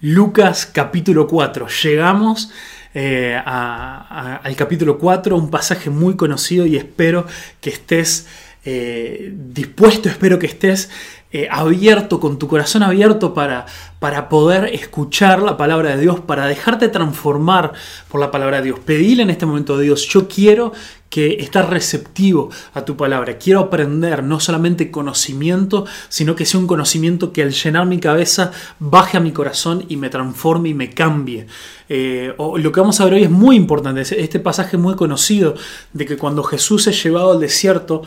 Lucas capítulo 4. Llegamos eh, al capítulo 4, un pasaje muy conocido y espero que estés eh, dispuesto, espero que estés eh, abierto, con tu corazón abierto para, para poder escuchar la palabra de Dios, para dejarte transformar por la palabra de Dios. Pedile en este momento a Dios, yo quiero que estar receptivo a tu palabra. Quiero aprender no solamente conocimiento, sino que sea un conocimiento que al llenar mi cabeza baje a mi corazón y me transforme y me cambie. Eh, lo que vamos a ver hoy es muy importante, este pasaje muy conocido de que cuando Jesús es llevado al desierto,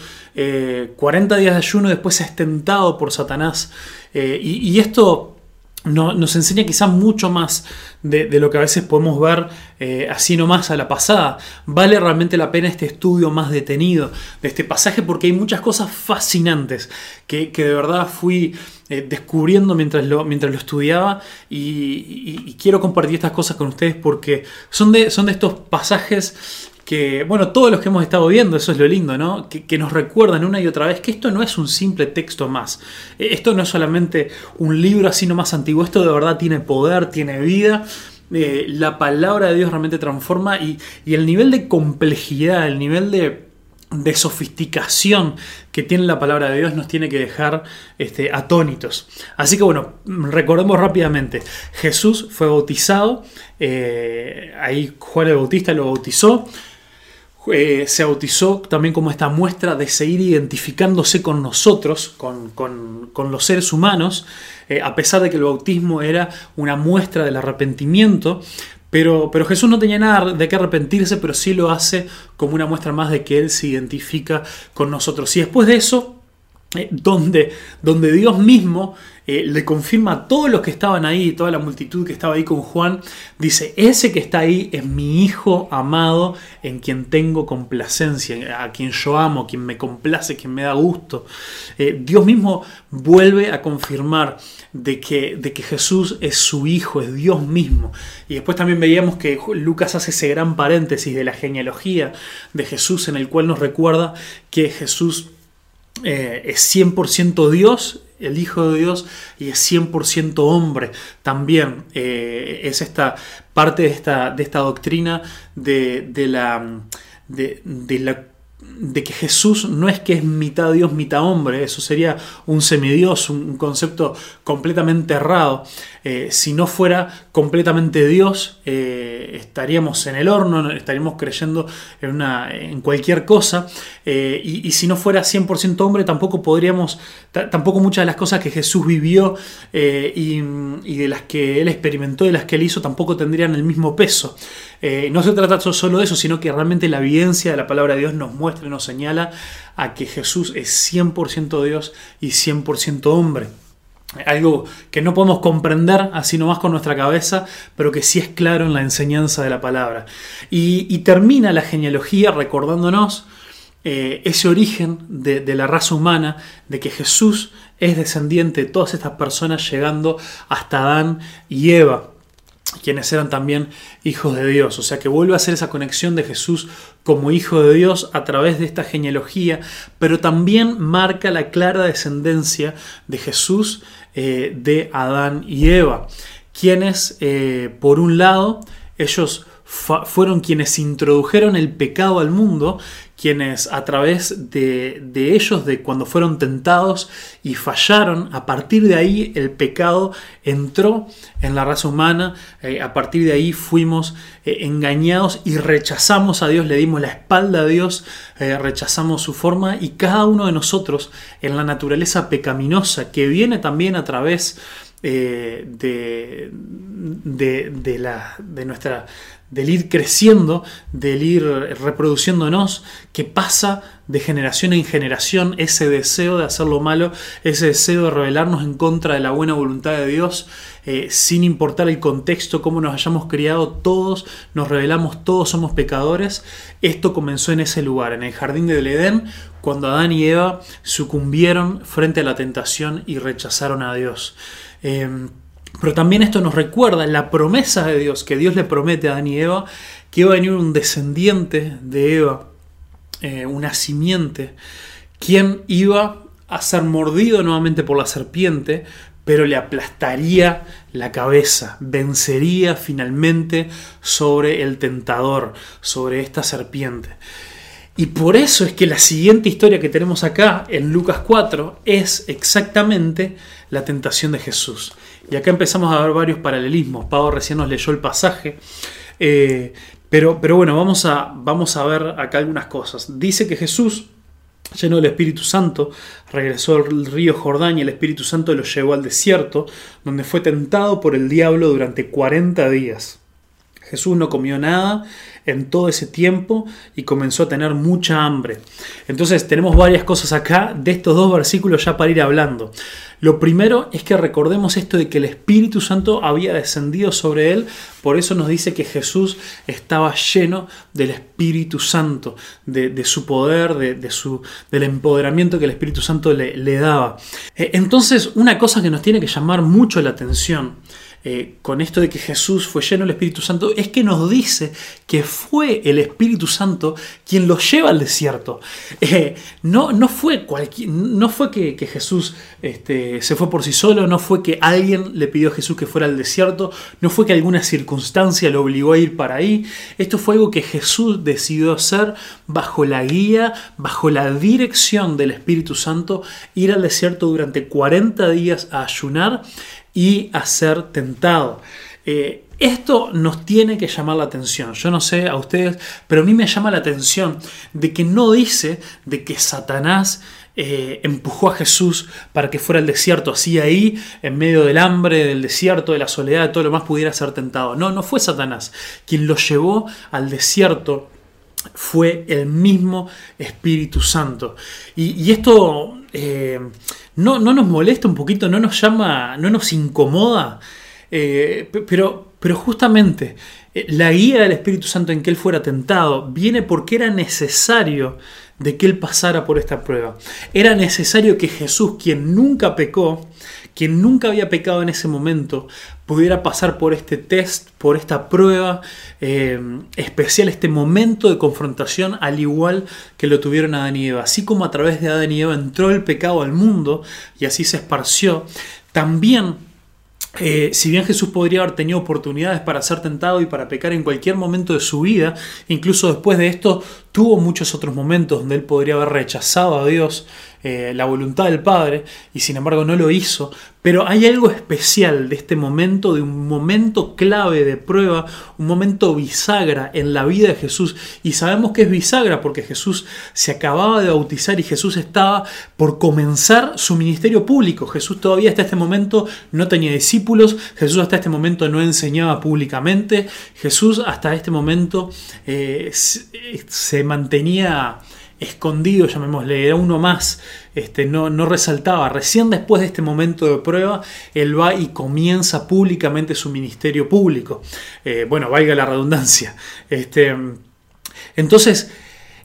40 eh, días de ayuno, después es tentado por Satanás. Eh, y esto nos enseña quizás mucho más de, lo que a veces podemos ver eh, así nomás a la pasada. Vale realmente la pena este estudio más detenido de este pasaje porque hay muchas cosas fascinantes que, de verdad fui eh, descubriendo mientras lo, mientras lo estudiaba y, quiero compartir estas cosas con ustedes porque son de, son de estos pasajes que, bueno, todos los que hemos estado viendo, eso es lo lindo, ¿no? Que, nos recuerdan una y otra vez que esto no es un simple texto más. Eh, esto no es solamente un libro así nomás antiguo, esto de verdad tiene poder, tiene vida. Eh, la palabra de Dios realmente transforma y, el nivel de complejidad, el nivel de, sofisticación que tiene la palabra de Dios nos tiene que dejar este, atónitos. Así que bueno, recordemos rápidamente, Jesús fue bautizado, eh, ahí Juan el Bautista lo bautizó, eh, se bautizó también como esta muestra de seguir identificándose con nosotros, con, los seres humanos, eh, a pesar de que el bautismo era una muestra del arrepentimiento, pero, pero, Jesús no tenía nada de qué arrepentirse, pero sí lo hace como una muestra más de que Él se identifica con nosotros. Y después de eso, eh, donde, donde Dios mismo eh, le confirma a todos los que estaban ahí, toda la multitud que estaba ahí con Juan, dice, ese que está ahí es mi hijo amado en quien tengo complacencia, a quien yo amo, quien me complace, quien me da gusto. Eh, Dios mismo vuelve a confirmar de que, de que Jesús es su hijo, es Dios mismo. Y después también veíamos que Lucas hace ese gran paréntesis de la genealogía de Jesús en el cual nos recuerda que Jesús eh, es 100% Dios, el Hijo de Dios, y es 100% hombre también. Eh, es esta parte de esta, de esta doctrina de, la, de, de la de que Jesús no es que es mitad Dios, mitad hombre, eso sería un semidios, un concepto completamente errado. Eh, si no fuera completamente Dios, eh, estaríamos en el horno, estaríamos creyendo en, una, en cualquier cosa, eh, y, si no fuera 100% hombre, tampoco podríamos, tampoco muchas de las cosas que Jesús vivió y, y, de las que él experimentó, de las que él hizo, tampoco tendrían el mismo peso. No se trata solo de eso, sino que realmente la evidencia de la palabra de Dios nos muestra, nos señala a que Jesús es 100% Dios y 100% hombre. Algo que no podemos comprender así nomás con nuestra cabeza, pero que sí es claro en la enseñanza de la palabra. Y, termina la genealogía recordándonos eh, ese origen de, de, la raza humana, de que Jesús es descendiente de todas estas personas llegando hasta Adán y Eva quienes eran también hijos de Dios. O sea que vuelve a hacer esa conexión de Jesús como hijo de Dios a través de esta genealogía, pero también marca la clara descendencia de Jesús eh, de Adán y Eva, quienes, eh, por un lado, ellos fueron quienes introdujeron el pecado al mundo, quienes a través de, ellos, de cuando fueron tentados y fallaron, a partir de ahí el pecado entró en la raza humana, eh, a partir de ahí fuimos eh, engañados y rechazamos a Dios, le dimos la espalda a Dios, eh, rechazamos su forma y cada uno de nosotros en la naturaleza pecaminosa que viene también a través de, de, la, de nuestra del ir creciendo, del ir reproduciéndonos, que pasa de generación en generación ese deseo de hacer lo malo, ese deseo de rebelarnos en contra de la buena voluntad de Dios, eh, sin importar el contexto, cómo nos hayamos criado, todos nos rebelamos, todos somos pecadores. Esto comenzó en ese lugar, en el jardín del Edén, cuando Adán y Eva sucumbieron frente a la tentación y rechazaron a Dios. Em, pero también esto nos recuerda la promesa de Dios, que Dios le promete a Adán y Eva, que iba a venir un descendiente de Eva, eh, una simiente, quien iba a ser mordido nuevamente por la serpiente, pero le aplastaría la cabeza, vencería finalmente sobre el tentador, sobre esta serpiente. Y por eso es que la siguiente historia que tenemos acá en Lucas 4 es exactamente la tentación de Jesús. Y acá empezamos a ver varios paralelismos. Pablo recién nos leyó el pasaje. Eh, pero, pero bueno, vamos a, vamos a ver acá algunas cosas. Dice que Jesús, lleno del Espíritu Santo, regresó al río Jordán y el Espíritu Santo lo llevó al desierto, donde fue tentado por el diablo durante 40 días. Jesús no comió nada en todo ese tiempo y comenzó a tener mucha hambre. Entonces tenemos varias cosas acá de estos dos versículos ya para ir hablando. Lo primero es que recordemos esto de que el Espíritu Santo había descendido sobre él, por eso nos dice que Jesús estaba lleno del Espíritu Santo, de, su poder, de, su, del empoderamiento que el Espíritu Santo le, daba. Eh, entonces, una cosa que nos tiene que llamar mucho la atención eh, con esto de que Jesús fue lleno del Espíritu Santo, es que nos dice que fue el Espíritu Santo quien lo lleva al desierto. Eh, no, no, fue no fue que, Jesús este, se fue por sí solo, no fue que alguien le pidió a Jesús que fuera al desierto, no fue que alguna circunstancia lo obligó a ir para ahí. Esto fue algo que Jesús decidió hacer bajo la guía, bajo la dirección del Espíritu Santo, ir al desierto durante 40 días a ayunar y a ser tentado. Eh, esto nos tiene que llamar la atención. Yo no sé a ustedes, pero a mí me llama la atención de que no dice de que Satanás eh, empujó a Jesús para que fuera al desierto, así ahí, en medio del hambre, del desierto, de la soledad, de todo lo más pudiera ser tentado. No, no fue Satanás. Quien lo llevó al desierto fue el mismo Espíritu Santo. Y, esto eh, no, nos molesta un poquito, no nos llama, no nos incomoda, eh, pero, pero justamente eh, la guía del Espíritu Santo en que él fuera tentado viene porque era necesario de que él pasara por esta prueba. Era necesario que Jesús, quien nunca pecó, quien nunca había pecado en ese momento, pudiera pasar por este test, por esta prueba eh, especial, este momento de confrontación, al igual que lo tuvieron Adán y Eva. Así como a través de Adán y Eva entró el pecado al mundo y así se esparció, también eh, si bien Jesús podría haber tenido oportunidades para ser tentado y para pecar en cualquier momento de su vida, incluso después de esto tuvo muchos otros momentos donde él podría haber rechazado a Dios, eh, la voluntad del Padre, y sin embargo no lo hizo. Pero hay algo especial de este momento, de un momento clave de prueba, un momento bisagra en la vida de Jesús. Y sabemos que es bisagra porque Jesús se acababa de bautizar y Jesús estaba por comenzar su ministerio público. Jesús todavía hasta este momento no tenía discípulos, Jesús hasta este momento no enseñaba públicamente, Jesús hasta este momento eh, se mantenía escondido, llamémosle, era uno más, este, no, no, resaltaba. Recién después de este momento de prueba, él va y comienza públicamente su ministerio público. Eh, bueno, valga la redundancia. Este, entonces,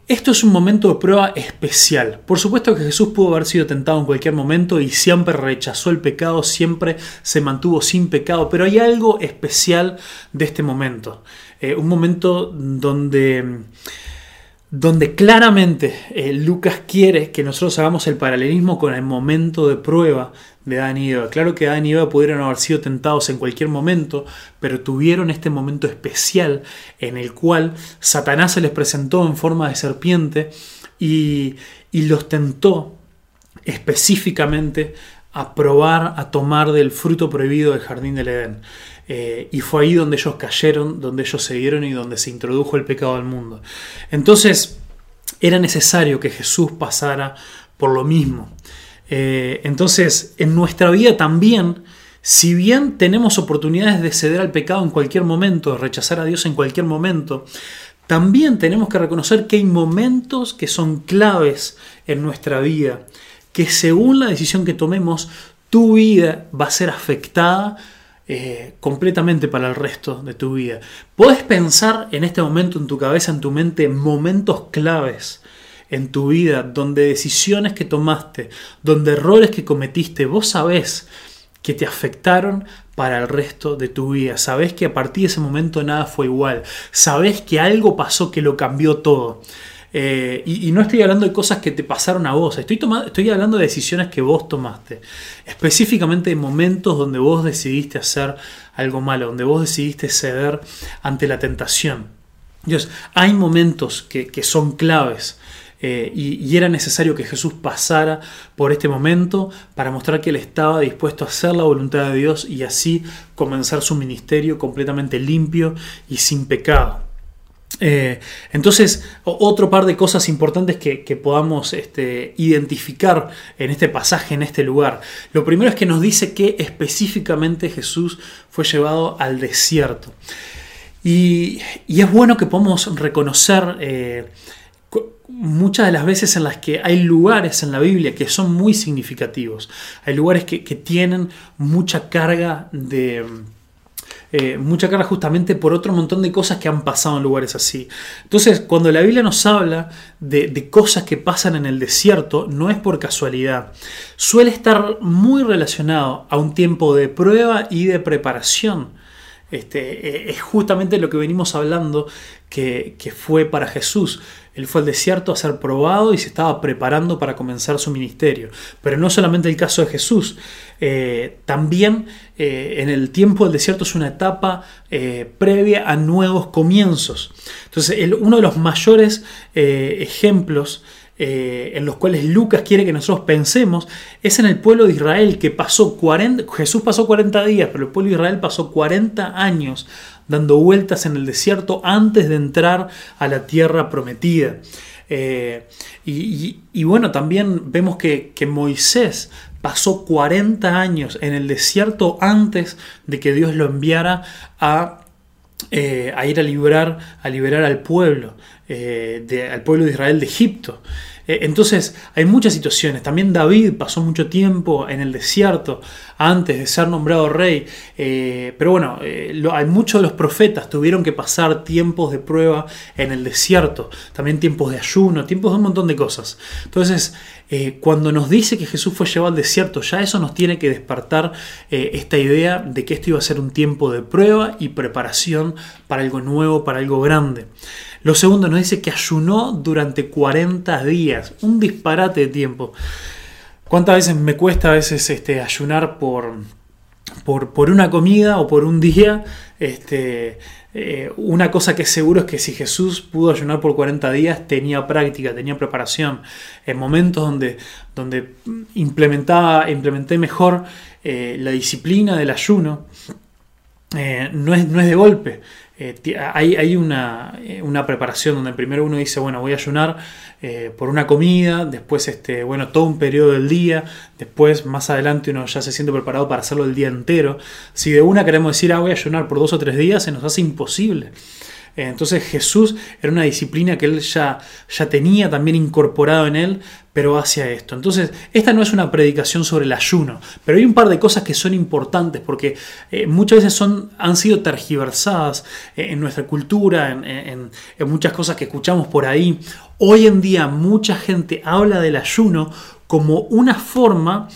esto es un momento de prueba especial. Por supuesto que Jesús pudo haber sido tentado en cualquier momento y siempre rechazó el pecado, siempre se mantuvo sin pecado, pero hay algo especial de este momento. Eh, un momento donde donde claramente eh, Lucas quiere que nosotros hagamos el paralelismo con el momento de prueba de Adán y Eva. Claro que Adán y Eva pudieron haber sido tentados en cualquier momento, pero tuvieron este momento especial en el cual Satanás se les presentó en forma de serpiente y, y los tentó específicamente a probar, a tomar del fruto prohibido del jardín del Edén. Eh, y fue ahí donde ellos cayeron, donde ellos se dieron y donde se introdujo el pecado al mundo. Entonces, era necesario que Jesús pasara por lo mismo. Eh, entonces, en nuestra vida también, si bien tenemos oportunidades de ceder al pecado en cualquier momento, de rechazar a Dios en cualquier momento, también tenemos que reconocer que hay momentos que son claves en nuestra vida, que según la decisión que tomemos, tu vida va a ser afectada eh, completamente para el resto de tu vida. Puedes pensar en este momento en tu cabeza, en tu mente, momentos claves en tu vida, donde decisiones que tomaste, donde errores que cometiste, vos sabés que te afectaron para el resto de tu vida. Sabés que a partir de ese momento nada fue igual. Sabés que algo pasó que lo cambió todo. Eh, y, no estoy hablando de cosas que te pasaron a vos, estoy, estoy hablando de decisiones que vos tomaste. Específicamente de momentos donde vos decidiste hacer algo malo, donde vos decidiste ceder ante la tentación. Dios, hay momentos que, son claves. Eh, y, era necesario que Jesús pasara por este momento para mostrar que él estaba dispuesto a hacer la voluntad de Dios y así comenzar su ministerio completamente limpio y sin pecado. Eh, entonces, otro par de cosas importantes que, podamos este, identificar en este pasaje, en este lugar. Lo primero es que nos dice que específicamente Jesús fue llevado al desierto. Y, es bueno que podamos reconocer eh, muchas de las veces en las que hay lugares en la Biblia que son muy significativos. Hay lugares que tienen mucha carga de eh, mucha carga justamente por otro montón de cosas que han pasado en lugares así. Entonces, cuando la Biblia nos habla de, cosas que pasan en el desierto, no es por casualidad. Suele estar muy relacionado a un tiempo de prueba y de preparación. Este, eh, es justamente lo que venimos hablando que, fue para Jesús. Él fue al desierto a ser probado y se estaba preparando para comenzar su ministerio. Pero no solamente el caso de Jesús, eh, también eh, en el tiempo del desierto es una etapa previa a nuevos comienzos. Entonces, uno de los mayores ejemplos en los cuales Lucas quiere que nosotros pensemos es en el pueblo de Israel que pasó 40, Jesús pasó 40 días, pero el pueblo de Israel pasó 40 años dando vueltas en el desierto antes de entrar a la tierra prometida. Eh, y, bueno, también vemos que, Moisés pasó 40 años en el desierto antes de que Dios lo enviara a, eh, a ir a liberar, a liberar al pueblo, eh, al pueblo de Israel de Egipto. Eh, entonces hay muchas situaciones. También David pasó mucho tiempo en el desierto antes de ser nombrado rey. Eh, pero bueno, eh, hay muchos de los profetas tuvieron que pasar tiempos de prueba en el desierto. También tiempos de ayuno, tiempos de un montón de cosas. Entonces, cuando nos dice que Jesús fue llevado al desierto, ya eso nos tiene que despertar esta idea de que esto iba a ser un tiempo de prueba y preparación para algo nuevo, para algo grande. Lo segundo nos dice que ayunó durante 40 días, un disparate de tiempo. ¿Cuántas veces me cuesta a veces este, ayunar por, por, una comida o por un día? Este, eh, una cosa que es seguro es que si Jesús pudo ayunar por 40 días, tenía práctica, tenía preparación. En momentos donde, donde implementaba, implementé mejor eh, la disciplina del ayuno, eh, no, es, no es de golpe. Eh, hay, una, eh, una, preparación donde primero uno dice, bueno, voy a ayunar eh, por una comida, después, este, bueno, todo un periodo del día, después más adelante uno ya se siente preparado para hacerlo el día entero. Si de una queremos decir, ah, voy a ayunar por dos o tres días, se nos hace imposible. Entonces Jesús era una disciplina que él ya, ya tenía también incorporado en él, pero hacia esto. Entonces, esta no es una predicación sobre el ayuno, pero hay un par de cosas que son importantes porque eh, muchas veces son, han sido tergiversadas eh, en nuestra cultura, en, muchas cosas que escuchamos por ahí. Hoy en día mucha gente habla del ayuno como una forma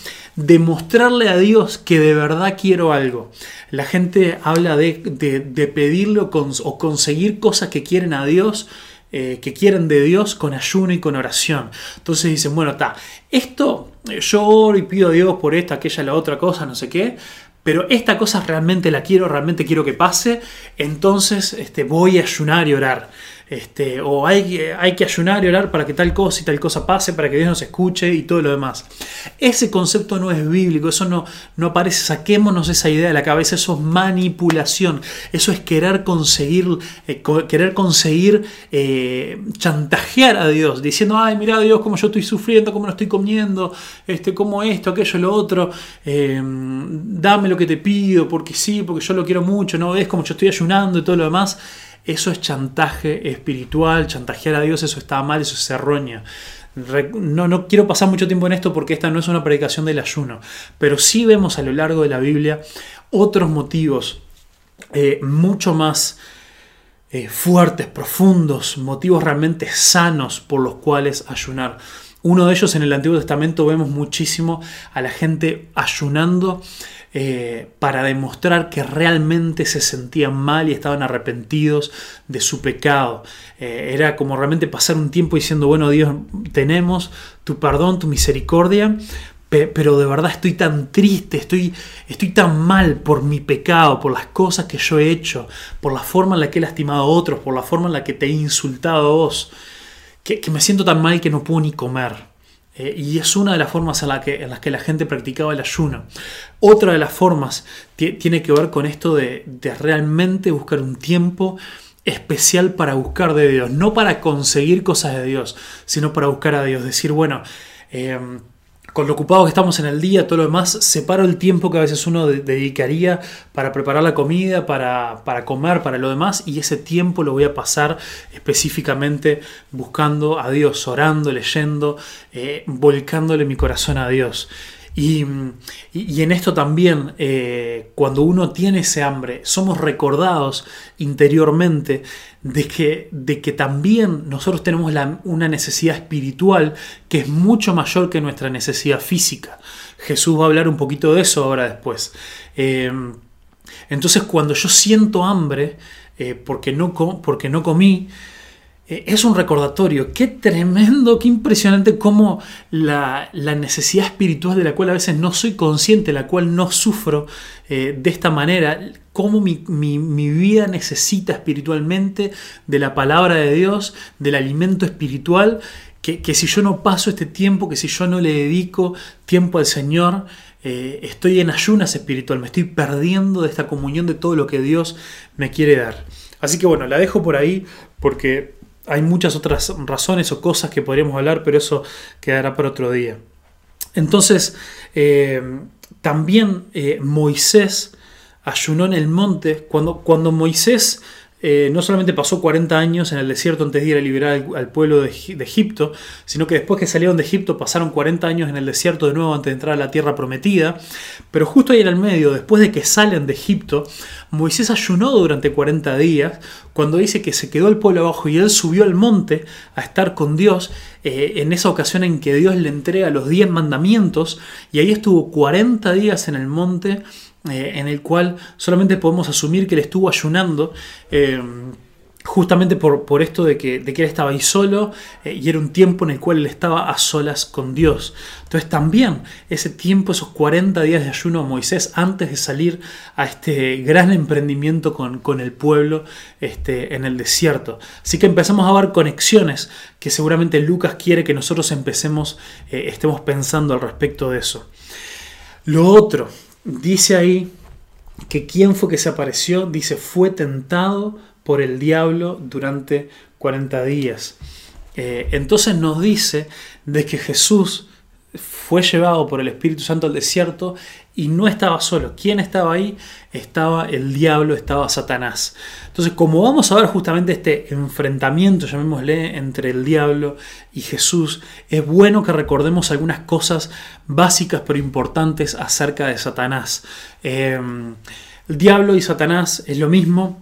de mostrarle a Dios que de verdad quiero algo. La gente habla de, de, pedirle o, conseguir cosas que quieren a Dios, eh, que quieren de Dios con ayuno y con oración. Entonces dicen, bueno, está, esto eh, yo oro y pido a Dios por esta, aquella, la otra cosa, no sé qué, pero esta cosa realmente la quiero, realmente quiero que pase, entonces este, voy a ayunar y orar. Este, o hay, que ayunar y orar para que tal cosa y tal cosa pase, para que Dios nos escuche y todo lo demás. Ese concepto no es bíblico, eso no, no aparece, saquémonos esa idea de la cabeza, eso es manipulación, eso es querer conseguir, eh, querer conseguir eh, chantajear a Dios, diciendo, ay, mira Dios, cómo yo estoy sufriendo, cómo no estoy comiendo, este, cómo esto, aquello, lo otro, eh, dame lo que te pido, porque sí, porque yo lo quiero mucho, no ves como yo estoy ayunando y todo lo demás. Eso es chantaje espiritual, chantajear a Dios, eso está mal, eso es errónea. No, no quiero pasar mucho tiempo en esto porque esta no es una predicación del ayuno, pero sí vemos a lo largo de la Biblia otros motivos eh, mucho más eh, fuertes, profundos, motivos realmente sanos por los cuales ayunar. Uno de ellos en el Antiguo Testamento vemos muchísimo a la gente ayunando eh, para demostrar que realmente se sentían mal y estaban arrepentidos de su pecado. Eh, era como realmente pasar un tiempo diciendo, bueno Dios, tenemos tu perdón, tu misericordia, pero de verdad estoy tan triste, estoy, estoy tan mal por mi pecado, por las cosas que yo he hecho, por la forma en la que he lastimado a otros, por la forma en la que te he insultado a vos, que, me siento tan mal que no puedo ni comer. Eh, y es una de las formas en, la que, en las que la gente practicaba el ayuno. Otra de las formas tiene que ver con esto de, realmente buscar un tiempo especial para buscar de Dios, no para conseguir cosas de Dios, sino para buscar a Dios. Decir, bueno, eh, con lo ocupado que estamos en el día, todo lo demás, separo el tiempo que a veces uno dedicaría para preparar la comida, para, comer, para lo demás, y ese tiempo lo voy a pasar específicamente buscando a Dios, orando, leyendo, eh, volcándole mi corazón a Dios. Y, en esto también, eh, cuando uno tiene ese hambre, somos recordados interiormente de que, de que también nosotros tenemos una necesidad espiritual que es mucho mayor que nuestra necesidad física. Jesús va a hablar un poquito de eso ahora después. Eh, entonces cuando yo siento hambre, eh, porque, no, porque no comí, es un recordatorio. Qué tremendo, qué impresionante cómo la, necesidad espiritual de la cual a veces no soy consciente, la cual no sufro eh, de esta manera, cómo mi, vida necesita espiritualmente de la palabra de Dios, del alimento espiritual, que, si yo no paso este tiempo, que si yo no le dedico tiempo al Señor, eh, estoy en ayunas espiritual, me estoy perdiendo de esta comunión de todo lo que Dios me quiere dar. Así que bueno, la dejo por ahí porque hay muchas otras razones o cosas que podríamos hablar, pero eso quedará para otro día. Entonces, eh, también eh, Moisés ayunó en el monte. Cuando, cuando Moisés eh, no solamente pasó 40 años en el desierto antes de ir a liberar al, pueblo de, Egipto, sino que después que salieron de Egipto pasaron 40 años en el desierto de nuevo antes de entrar a la tierra prometida. Pero justo ahí en el medio, después de que salen de Egipto, Moisés ayunó durante 40 días, cuando dice que se quedó el pueblo abajo y él subió al monte a estar con Dios, eh, en esa ocasión en que Dios le entrega los 10 mandamientos, y ahí estuvo 40 días en el monte eh, en el cual solamente podemos asumir que él estuvo ayunando. Eh, justamente por, esto de que, de que, él estaba ahí solo eh, y era un tiempo en el cual él estaba a solas con Dios. Entonces también ese tiempo, esos 40 días de ayuno a Moisés antes de salir a este gran emprendimiento con, el pueblo este, en el desierto. Así que empezamos a ver conexiones que seguramente Lucas quiere que nosotros empecemos, estemos pensando al respecto de eso. Lo otro Dice ahí que quién fue que se apareció, dice, fue tentado por el diablo durante 40 días. Eh, entonces nos dice de que Jesús fue llevado por el Espíritu Santo al desierto y no estaba solo. ¿Quién estaba ahí? Estaba el diablo, estaba Satanás. Entonces, como vamos a ver justamente este enfrentamiento, llamémosle, entre el diablo y Jesús, es bueno que recordemos algunas cosas básicas pero importantes acerca de Satanás. Em, el diablo y Satanás es lo mismo,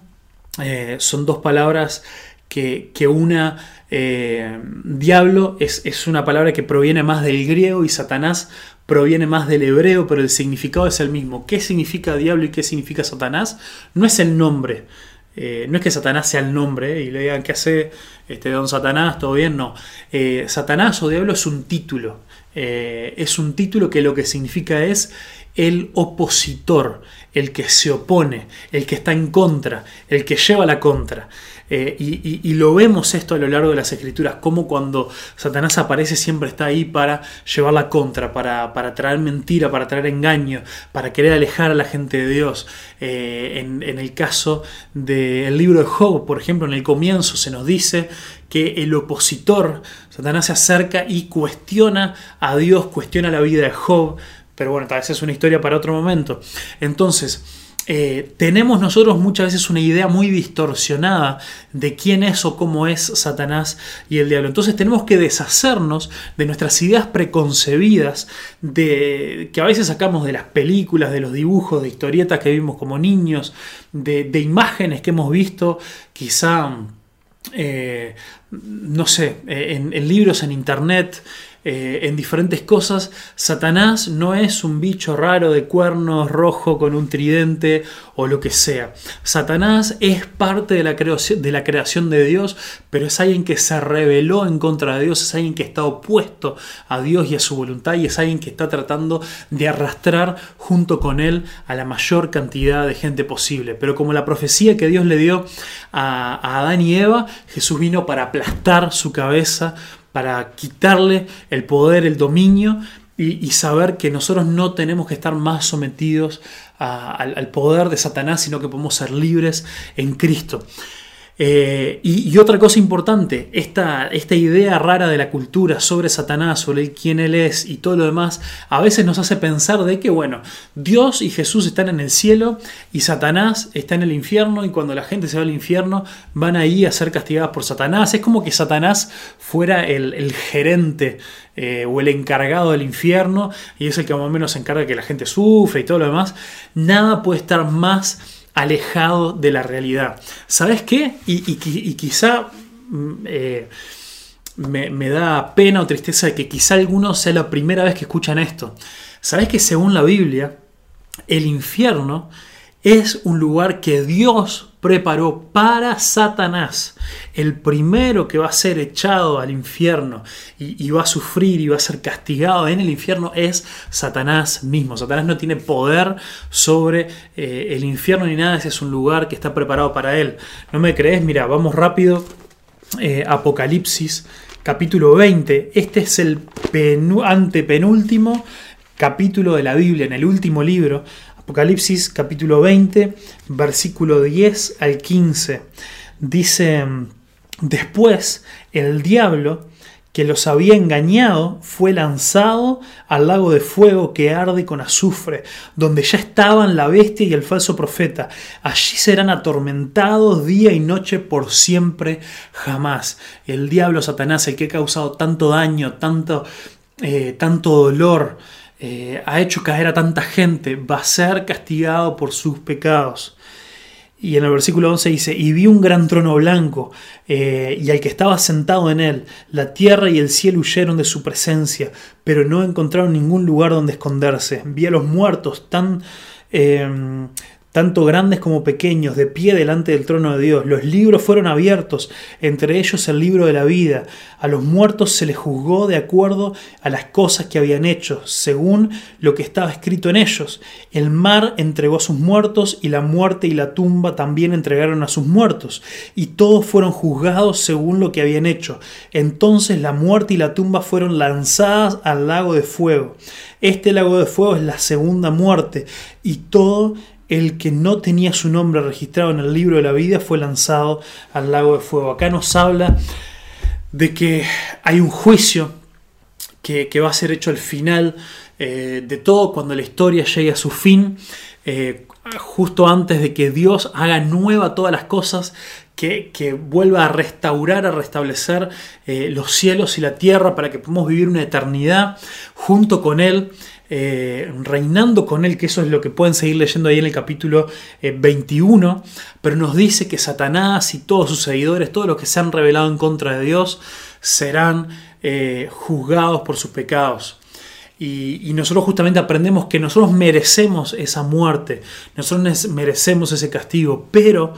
eh, son dos palabras que, que una eh, diablo es, es, una palabra que proviene más del griego y Satanás proviene más del hebreo, pero el significado es el mismo. ¿Qué significa diablo y qué significa Satanás? No es el nombre. Eh, no es que Satanás sea el nombre y le digan qué hace este don Satanás, todo bien, no. Eh, Satanás o diablo es un título. es un título que lo que significa es el opositor, el que se opone, el que está en contra, el que lleva la contra. Eh, y, lo vemos esto a lo largo de las escrituras, como cuando Satanás aparece siempre está ahí para llevar la contra, para, traer mentira, para traer engaño, para querer alejar a la gente de Dios. Eh, en, el caso del libro de Job, por ejemplo, en el comienzo se nos dice que el opositor, Satanás se acerca y cuestiona a Dios, cuestiona la vida de Job, pero bueno, tal vez es una historia para otro momento. Entonces, eh, tenemos nosotros muchas veces una idea muy distorsionada de quién es o cómo es Satanás y el diablo. Entonces tenemos que deshacernos de nuestras ideas preconcebidas de, que a veces sacamos de las películas, de los dibujos, de historietas que vimos como niños, de, imágenes que hemos visto quizá... Eh, no sé, en, libros en internet, eh, en diferentes cosas, Satanás no es un bicho raro de cuernos rojo con un tridente o lo que sea. Satanás es parte de la, creación, de la creación de Dios, pero es alguien que se rebeló en contra de Dios, es alguien que está opuesto a Dios y a su voluntad y es alguien que está tratando de arrastrar junto con él a la mayor cantidad de gente posible. Pero como la profecía que Dios le dio a Adán y Eva, Jesús vino para aplastar su cabeza, para quitarle el poder, el dominio y, saber que nosotros no tenemos que estar más sometidos al, poder de Satanás, sino que podemos ser libres en Cristo. Eh, y, otra cosa importante, esta, esta, idea rara de la cultura sobre Satanás, sobre quién él es y todo lo demás, a veces nos hace pensar de que, bueno, Dios y Jesús están en el cielo y Satanás está en el infierno y cuando la gente se va al infierno van ahí a ser castigadas por Satanás. Es como que Satanás fuera el, gerente eh, o el encargado del infierno y es el que más o menos se encarga de que la gente sufre y todo lo demás. Nada puede estar más alejado de la realidad. ¿Sabes qué? Y, quizá mm, eh, me, da pena o tristeza de que quizá algunos sea la primera vez que escuchan esto. ¿Sabes que según la Biblia, el infierno es un lugar que Dios preparó para Satanás, el primero que va a ser echado al infierno y, va a sufrir y va a ser castigado en el infierno es Satanás mismo. Satanás no tiene poder sobre eh, el infierno ni nada, ese es un lugar que está preparado para él. ¿No me crees? Mira, vamos rápido. Eh, Apocalipsis capítulo 20. Este es el antepenúltimo capítulo de la Biblia, en el último libro. Apocalipsis capítulo 20, versículo 10 al 15. Dice, después el diablo que los había engañado fue lanzado al lago de fuego que arde con azufre, donde ya estaban la bestia y el falso profeta. Allí serán atormentados día y noche por siempre jamás. El diablo Satanás, el que ha causado tanto daño, tanto, eh, tanto dolor, eh, ha hecho caer a tanta gente, va a ser castigado por sus pecados. Y en el versículo 11 dice, y vi un gran trono blanco, eh, y al que estaba sentado en él, la tierra y el cielo huyeron de su presencia, pero no encontraron ningún lugar donde esconderse. Vi a los muertos tan, eh, tanto grandes como pequeños, de pie delante del trono de Dios. Los libros fueron abiertos, entre ellos el libro de la vida. A los muertos se les juzgó de acuerdo a las cosas que habían hecho, según lo que estaba escrito en ellos. El mar entregó a sus muertos y la muerte y la tumba también entregaron a sus muertos, y todos fueron juzgados según lo que habían hecho. Entonces la muerte y la tumba fueron lanzadas al lago de fuego. Este lago de fuego es la segunda muerte, y todo el que no tenía su nombre registrado en el libro de la vida fue lanzado al lago de fuego. Acá nos habla de que hay un juicio que, va a ser hecho al final eh, de todo, cuando la historia llegue a su fin, eh, justo antes de que Dios haga nueva todas las cosas, que, vuelva a restaurar, a restablecer eh, los cielos y la tierra para que podamos vivir una eternidad junto con Él. Eh, reinando con él, que eso es lo que pueden seguir leyendo ahí en el capítulo 21, eh, pero nos dice que Satanás y todos sus seguidores, todos los que se han rebelado en contra de Dios, serán eh, juzgados por sus pecados. Y, nosotros justamente aprendemos que nosotros merecemos esa muerte, nosotros merecemos ese castigo, pero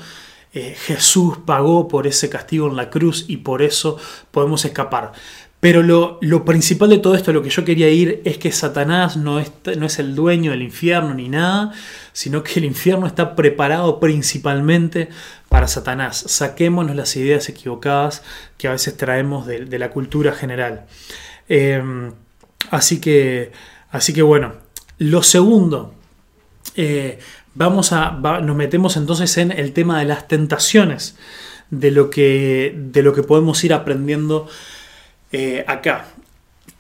Jesús pagó por ese castigo en la cruz y por eso podemos escapar. Pero lo, principal de todo esto, lo que yo quería ir, es que Satanás no es, no es el dueño del infierno ni nada, sino que el infierno está preparado principalmente para Satanás. Saquémonos las ideas equivocadas que a veces traemos de, la cultura general. Em, así, que, así que bueno, lo segundo, eh, vamos a, nos metemos entonces en el tema de las tentaciones, de lo que, de lo que podemos ir aprendiendo eh, acá.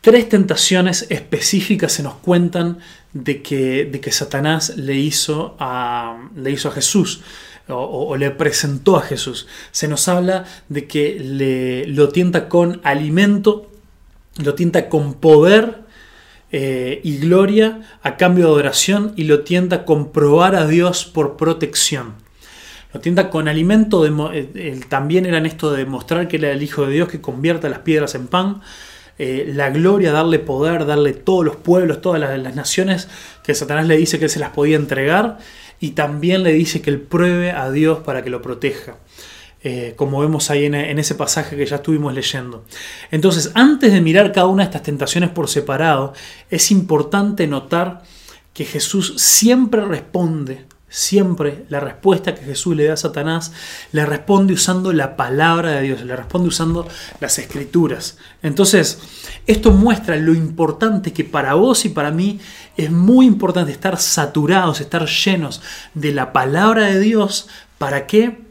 Tres tentaciones específicas se nos cuentan de que, de que Satanás le hizo, a, le hizo a Jesús o, le presentó a Jesús. Se nos habla de que le, lo tienta con alimento, lo tienta con poder eh, y gloria a cambio de adoración y lo tienta con probar a Dios por protección. Lo tienta con alimento, de, eh, también era en esto de demostrar que era el Hijo de Dios que convierta las piedras en pan. eh, la gloria, darle poder, darle todos los pueblos, todas las, naciones que Satanás le dice que se las podía entregar y también le dice que él pruebe a Dios para que lo proteja. Eh, como vemos ahí en, ese pasaje que ya estuvimos leyendo. Entonces, antes de mirar cada una de estas tentaciones por separado, es importante notar que Jesús siempre responde Siempre la respuesta que Jesús le da a Satanás le responde usando la palabra de Dios, le responde usando las escrituras. Entonces, esto muestra lo importante que para vos y para mí es muy importante estar saturados, estar llenos de la palabra de Dios. ¿Para qué?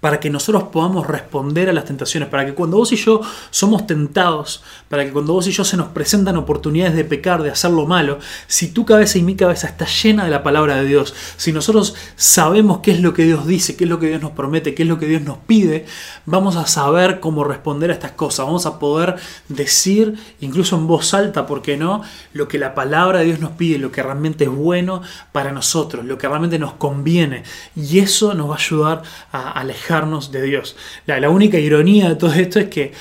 Para que nosotros podamos responder a las tentaciones, para que cuando vos y yo somos tentados, para que cuando vos y yo se nos presentan oportunidades de pecar, de hacer lo malo, si tu cabeza y mi cabeza está llena de la palabra de Dios, si nosotros sabemos qué es lo que Dios dice, qué es lo que Dios nos promete, qué es lo que Dios nos pide, vamos a saber cómo responder a estas cosas, vamos a poder decir, incluso en voz alta, ¿por qué no?, lo que la palabra de Dios nos pide, lo que realmente es bueno para nosotros, lo que realmente nos conviene, y eso nos va a ayudar a alejar de Dios. La, única ironía de todo esto es que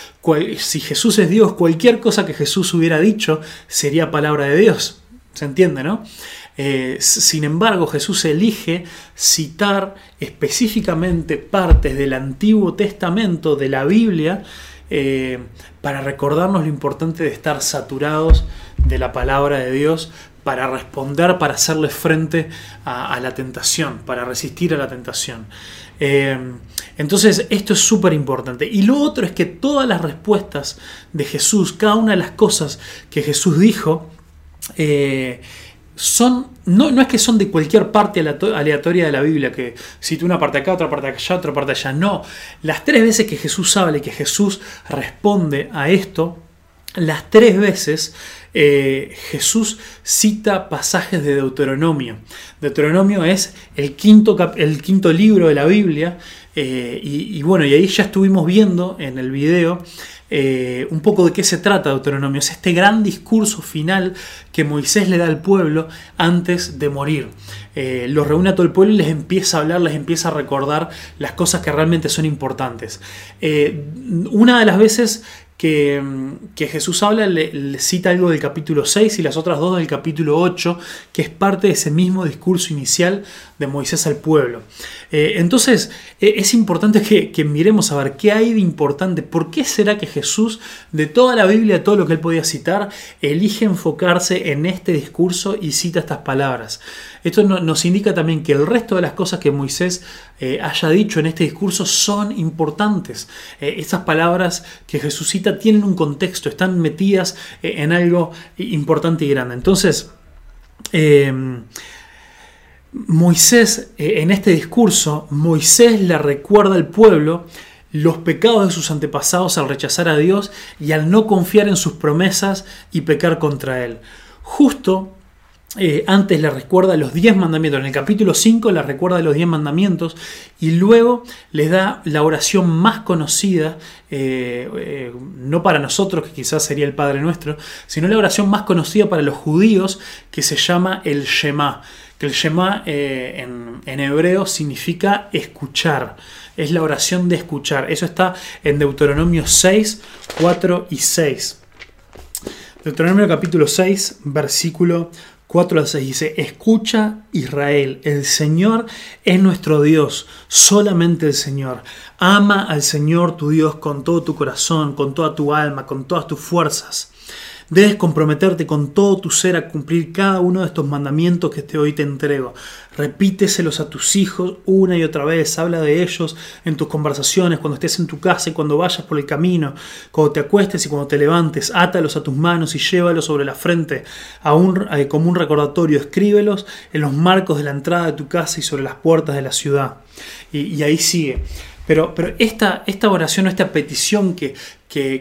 si Jesús es Dios, cualquier cosa que Jesús hubiera dicho sería palabra de Dios. ¿Se entiende, no? Eh, sin embargo, Jesús elige citar específicamente partes del Antiguo Testamento, de la Biblia, eh, para recordarnos lo importante de estar saturados de la palabra de Dios para responder, para hacerle frente a, la tentación, para resistir a la tentación. Eh, entonces, esto es súper importante. Y lo otro es que todas las respuestas de Jesús, cada una de las cosas que Jesús dijo, eh, son, no, no, es que son de cualquier parte aleatoria de la Biblia, que cite una parte acá, otra parte allá, otra parte allá. No, las tres veces que Jesús habla y que Jesús responde a esto, las tres veces eh, Jesús cita pasajes de Deuteronomio. Deuteronomio es el quinto, el quinto libro de la Biblia eh, y, bueno, y ahí ya estuvimos viendo en el video eh, un poco de qué se trata Deuteronomio. Es este gran discurso final que Moisés le da al pueblo antes de morir. los reúne a todo el pueblo y les empieza a hablar, les empieza a recordar las cosas que realmente son importantes. una de las veces que, Jesús habla, le, cita algo del capítulo 6 y las otras dos del capítulo 8, que es parte de ese mismo discurso inicial de Moisés al pueblo. Eh, entonces, eh, es importante que, que, miremos a ver qué hay de importante, por qué será que Jesús, de toda la Biblia, todo lo que él podía citar, elige enfocarse en este discurso y cita estas palabras. Esto nos indica también que el resto de las cosas que Moisés eh, haya dicho en este discurso son importantes. Eh, estas palabras que Jesús cita tienen un contexto, están metidas eh, en algo importante y grande. Entonces, Moisés, en este discurso, Moisés le recuerda al pueblo los pecados de sus antepasados al rechazar a Dios y al no confiar en sus promesas y pecar contra Él. Justo eh, antes le recuerda los 10 mandamientos, en el capítulo 5 le recuerda los 10 mandamientos y luego les da la oración más conocida, eh, eh, no para nosotros, que quizás sería el Padre Nuestro, sino la oración más conocida para los judíos, que se llama el Shema, que el Shema en, en hebreo significa escuchar, es la oración de escuchar, eso está en Deuteronomio 6, 4 y 6. Deuteronomio capítulo 6, versículo 4 al 6 dice, escucha Israel, el Señor es nuestro Dios, solamente el Señor. Ama al Señor tu Dios con todo tu corazón, con toda tu alma, con todas tus fuerzas. Debes comprometerte con todo tu ser a cumplir cada uno de estos mandamientos que te hoy te entrego. Repíteselos a tus hijos una y otra vez. Habla de ellos en tus conversaciones, cuando estés en tu casa y cuando vayas por el camino, cuando te acuestes y cuando te levantes. Átalos a tus manos y llévalos sobre la frente eh, como un recordatorio. Escríbelos en los marcos de la entrada de tu casa y sobre las puertas de la ciudad. y ahí sigue. Pero, pero esta, esta oración, esta petición que,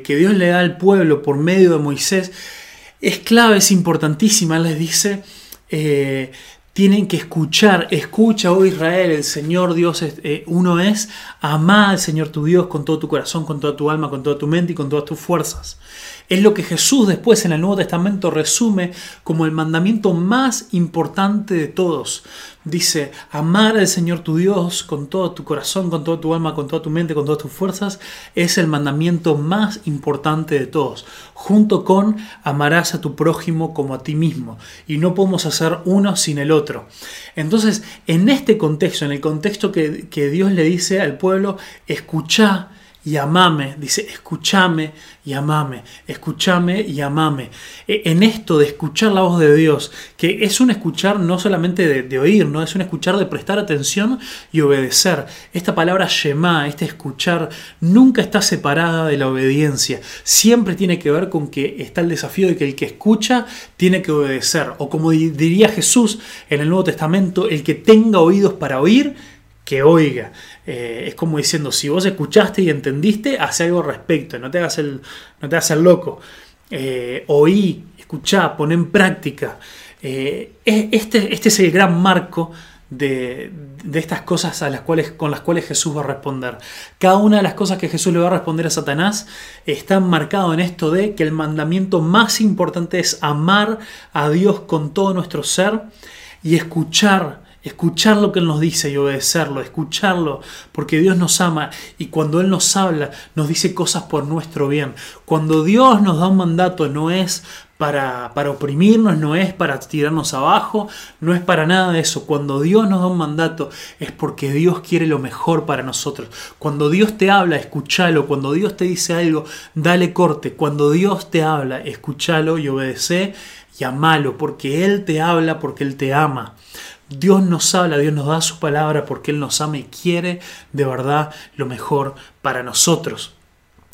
que, Dios le da al pueblo por medio de Moisés, es clave, es importantísima. Les dice, eh, tienen que escuchar, escucha, oh Israel, el Señor Dios eh, uno es, ama al Señor tu Dios con todo tu corazón, con toda tu alma, con toda tu mente y con todas tus fuerzas. Es lo que Jesús después en el Nuevo Testamento resume como el mandamiento más importante de todos. Dice, amar al Señor tu Dios con todo tu corazón, con toda tu alma, con toda tu mente, con todas tus fuerzas, es el mandamiento más importante de todos, junto con amarás a tu prójimo como a ti mismo. Y no podemos hacer uno sin el otro. Entonces, en este contexto, en el contexto que, Dios le dice al pueblo, escucha y amame. Dice, escúchame y amame, escúchame y amame. E, en esto de escuchar la voz de Dios, que es un escuchar no solamente de, oír, no es un escuchar de prestar atención y obedecer. Esta palabra Shema, este escuchar, nunca está separada de la obediencia. Siempre tiene que ver con que está el desafío de que el que escucha tiene que obedecer. O como diría Jesús en el Nuevo Testamento, el que tenga oídos para oír, que oiga. Eh, es como diciendo, si vos escuchaste y entendiste, hace algo al respecto, no te hagas el, no te hagas el loco. Eh, oí, escuchá, pon en práctica. Eh, este, este es el gran marco de, de, estas cosas a las cuales, con las cuales Jesús va a responder. Cada una de las cosas que Jesús le va a responder a Satanás está marcado en esto de que el mandamiento más importante es amar a Dios con todo nuestro ser y escuchar escuchar lo que Él nos dice y obedecerlo, escucharlo, porque Dios nos ama y cuando Él nos habla nos dice cosas por nuestro bien. Cuando Dios nos da un mandato no es para, para oprimirnos, no es para tirarnos abajo, no es para nada de eso. Cuando Dios nos da un mandato es porque Dios quiere lo mejor para nosotros. Cuando Dios te habla, escúchalo. Cuando Dios te dice algo, dale corte. Cuando Dios te habla, escúchalo y obedece y amalo, porque Él te habla, porque Él te ama. Dios nos habla, Dios nos da su palabra porque Él nos ama y quiere de verdad lo mejor para nosotros.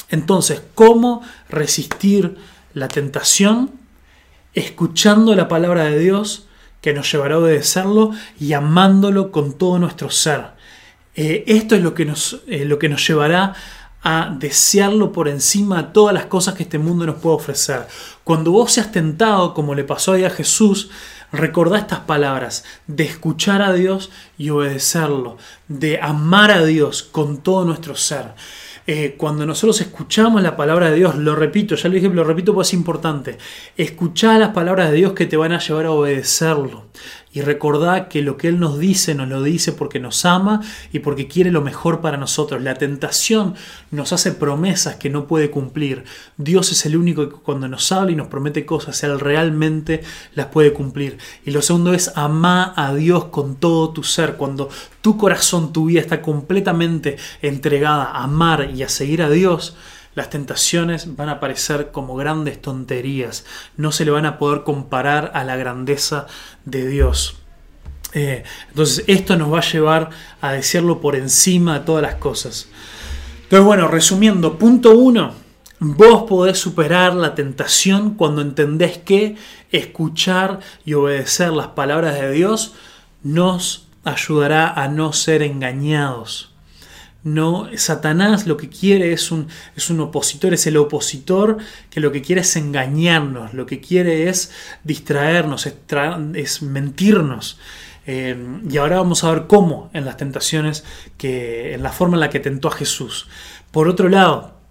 Entonces, ¿cómo resistir la tentación? Escuchando la palabra de Dios que nos llevará a obedecerlo y amándolo con todo nuestro ser. Eh, esto es lo que, nos, eh, lo que nos llevará a desearlo por encima de todas las cosas que este mundo nos puede ofrecer. Cuando vos seas tentado, como le pasó ahí a Jesús, recordá estas palabras, de escuchar a Dios y obedecerlo, de amar a Dios con todo nuestro ser. Eh, cuando nosotros escuchamos la palabra de Dios, lo repito, ya lo dije, lo repito porque es importante, escuchá las palabras de Dios que te van a llevar a obedecerlo y recordá que lo que Él nos dice nos lo dice porque nos ama y porque quiere lo mejor para nosotros. La tentación nos hace promesas que no puede cumplir. Dios es el único que cuando nos habla y nos promete cosas, Él realmente las puede cumplir. Y lo segundo es amar a Dios con todo tu ser. Cuando tu corazón, tu vida está completamente entregada a amar y a seguir a Dios, las tentaciones van a parecer como grandes tonterías, no se le van a poder comparar a la grandeza de Dios. Eh, entonces esto nos va a llevar a decirlo por encima de todas las cosas. Entonces bueno, resumiendo, punto uno, vos podés superar la tentación cuando entendés que escuchar y obedecer las palabras de Dios nos ayudará a no ser engañados. No, Satanás lo que quiere es un, es un opositor, es el opositor que lo que quiere es engañarnos, lo que quiere es distraernos, es, mentirnos. Eh, y ahora vamos a ver cómo en las tentaciones, que, en la forma en la que tentó a Jesús. Por otro lado,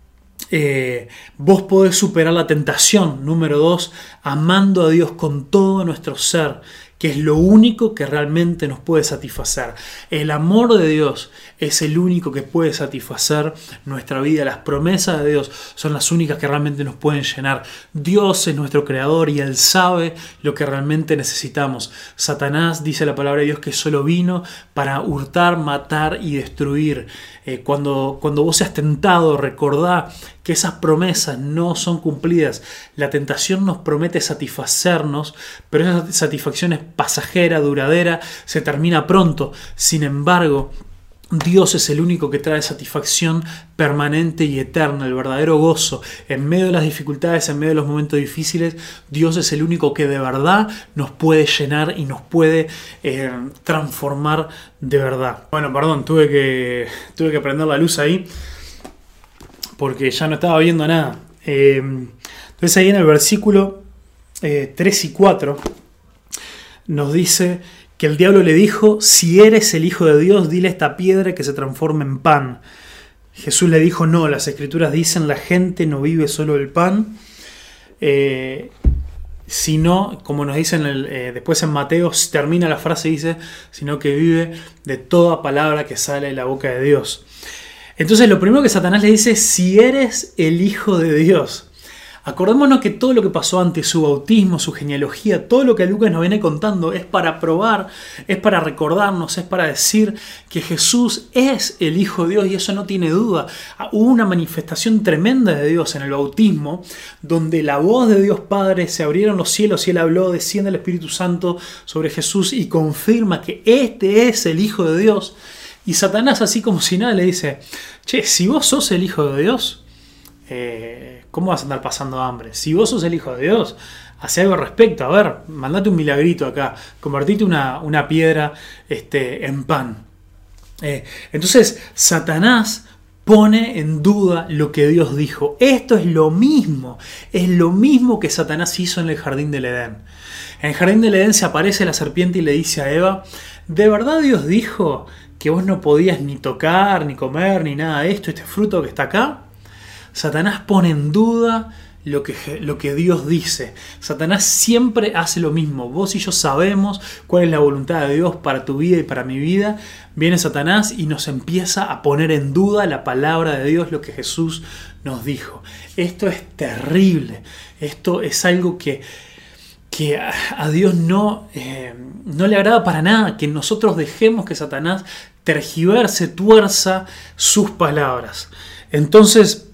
eh, vos podés superar la tentación, número dos, amando a Dios con todo nuestro ser, que es lo único que realmente nos puede satisfacer. El amor de Dios es el único que puede satisfacer nuestra vida. Las promesas de Dios son las únicas que realmente nos pueden llenar. Dios es nuestro creador y Él sabe lo que realmente necesitamos. Satanás dice la palabra de Dios que solo vino para hurtar, matar y destruir. Eh, cuando, cuando vos seas tentado, recordá que esas promesas no son cumplidas. La tentación nos promete satisfacernos, pero esa satisfacción es pasajera, duradera, se termina pronto. Sin embargo, Dios es el único que trae satisfacción permanente y eterna, el verdadero gozo. En medio de las dificultades, en medio de los momentos difíciles, Dios es el único que de verdad nos puede llenar y nos puede eh, transformar de verdad. Bueno, perdón, tuve que, tuve que prender la luz ahí porque ya no estaba viendo nada. Eh, entonces ahí en el versículo 3 eh, y 4 nos dice que el diablo le dijo, si eres el Hijo de Dios, dile esta piedra que se transforme en pan. Jesús le dijo, no, las escrituras dicen, la gente no vive solo del pan, eh, sino, como nos dicen eh, después en Mateo, termina la frase dice, sino que vive de toda palabra que sale de la boca de Dios. Entonces lo primero que Satanás le dice, si eres el Hijo de Dios, Acordémonos que todo lo que pasó antes, su bautismo, su genealogía, todo lo que Lucas nos viene contando es para probar, es para recordarnos, es para decir que Jesús es el Hijo de Dios y eso no tiene duda. Ah, hubo una manifestación tremenda de Dios en el bautismo, donde la voz de Dios Padre se abrieron los cielos y Él habló, desciende el Espíritu Santo sobre Jesús y confirma que este es el Hijo de Dios. Y Satanás, así como si nada, le dice, che, si vos sos el Hijo de Dios, eh, ¿cómo vas a andar pasando hambre? Si vos sos el Hijo de Dios, hace algo al respecto. A ver, mandate un milagrito acá, convertite una, una piedra este, en pan. Eh, entonces, Satanás pone en duda lo que Dios dijo. Esto es lo mismo, es lo mismo que Satanás hizo en el jardín del Edén. En el jardín del Edén se aparece la serpiente y le dice a Eva, ¿de verdad Dios dijo que vos no podías ni tocar, ni comer, ni nada de esto, este fruto que está acá? Satanás pone en duda lo que, lo que, Dios dice. Satanás siempre hace lo mismo. Vos y yo sabemos cuál es la voluntad de Dios para tu vida y para mi vida. Viene Satanás y nos empieza a poner en duda la palabra de Dios, lo que Jesús nos dijo. Esto es terrible. Esto es algo que, que a Dios no, eh, no le agrada para nada, que nosotros dejemos que Satanás tergiverse, tuerza sus palabras. Entonces,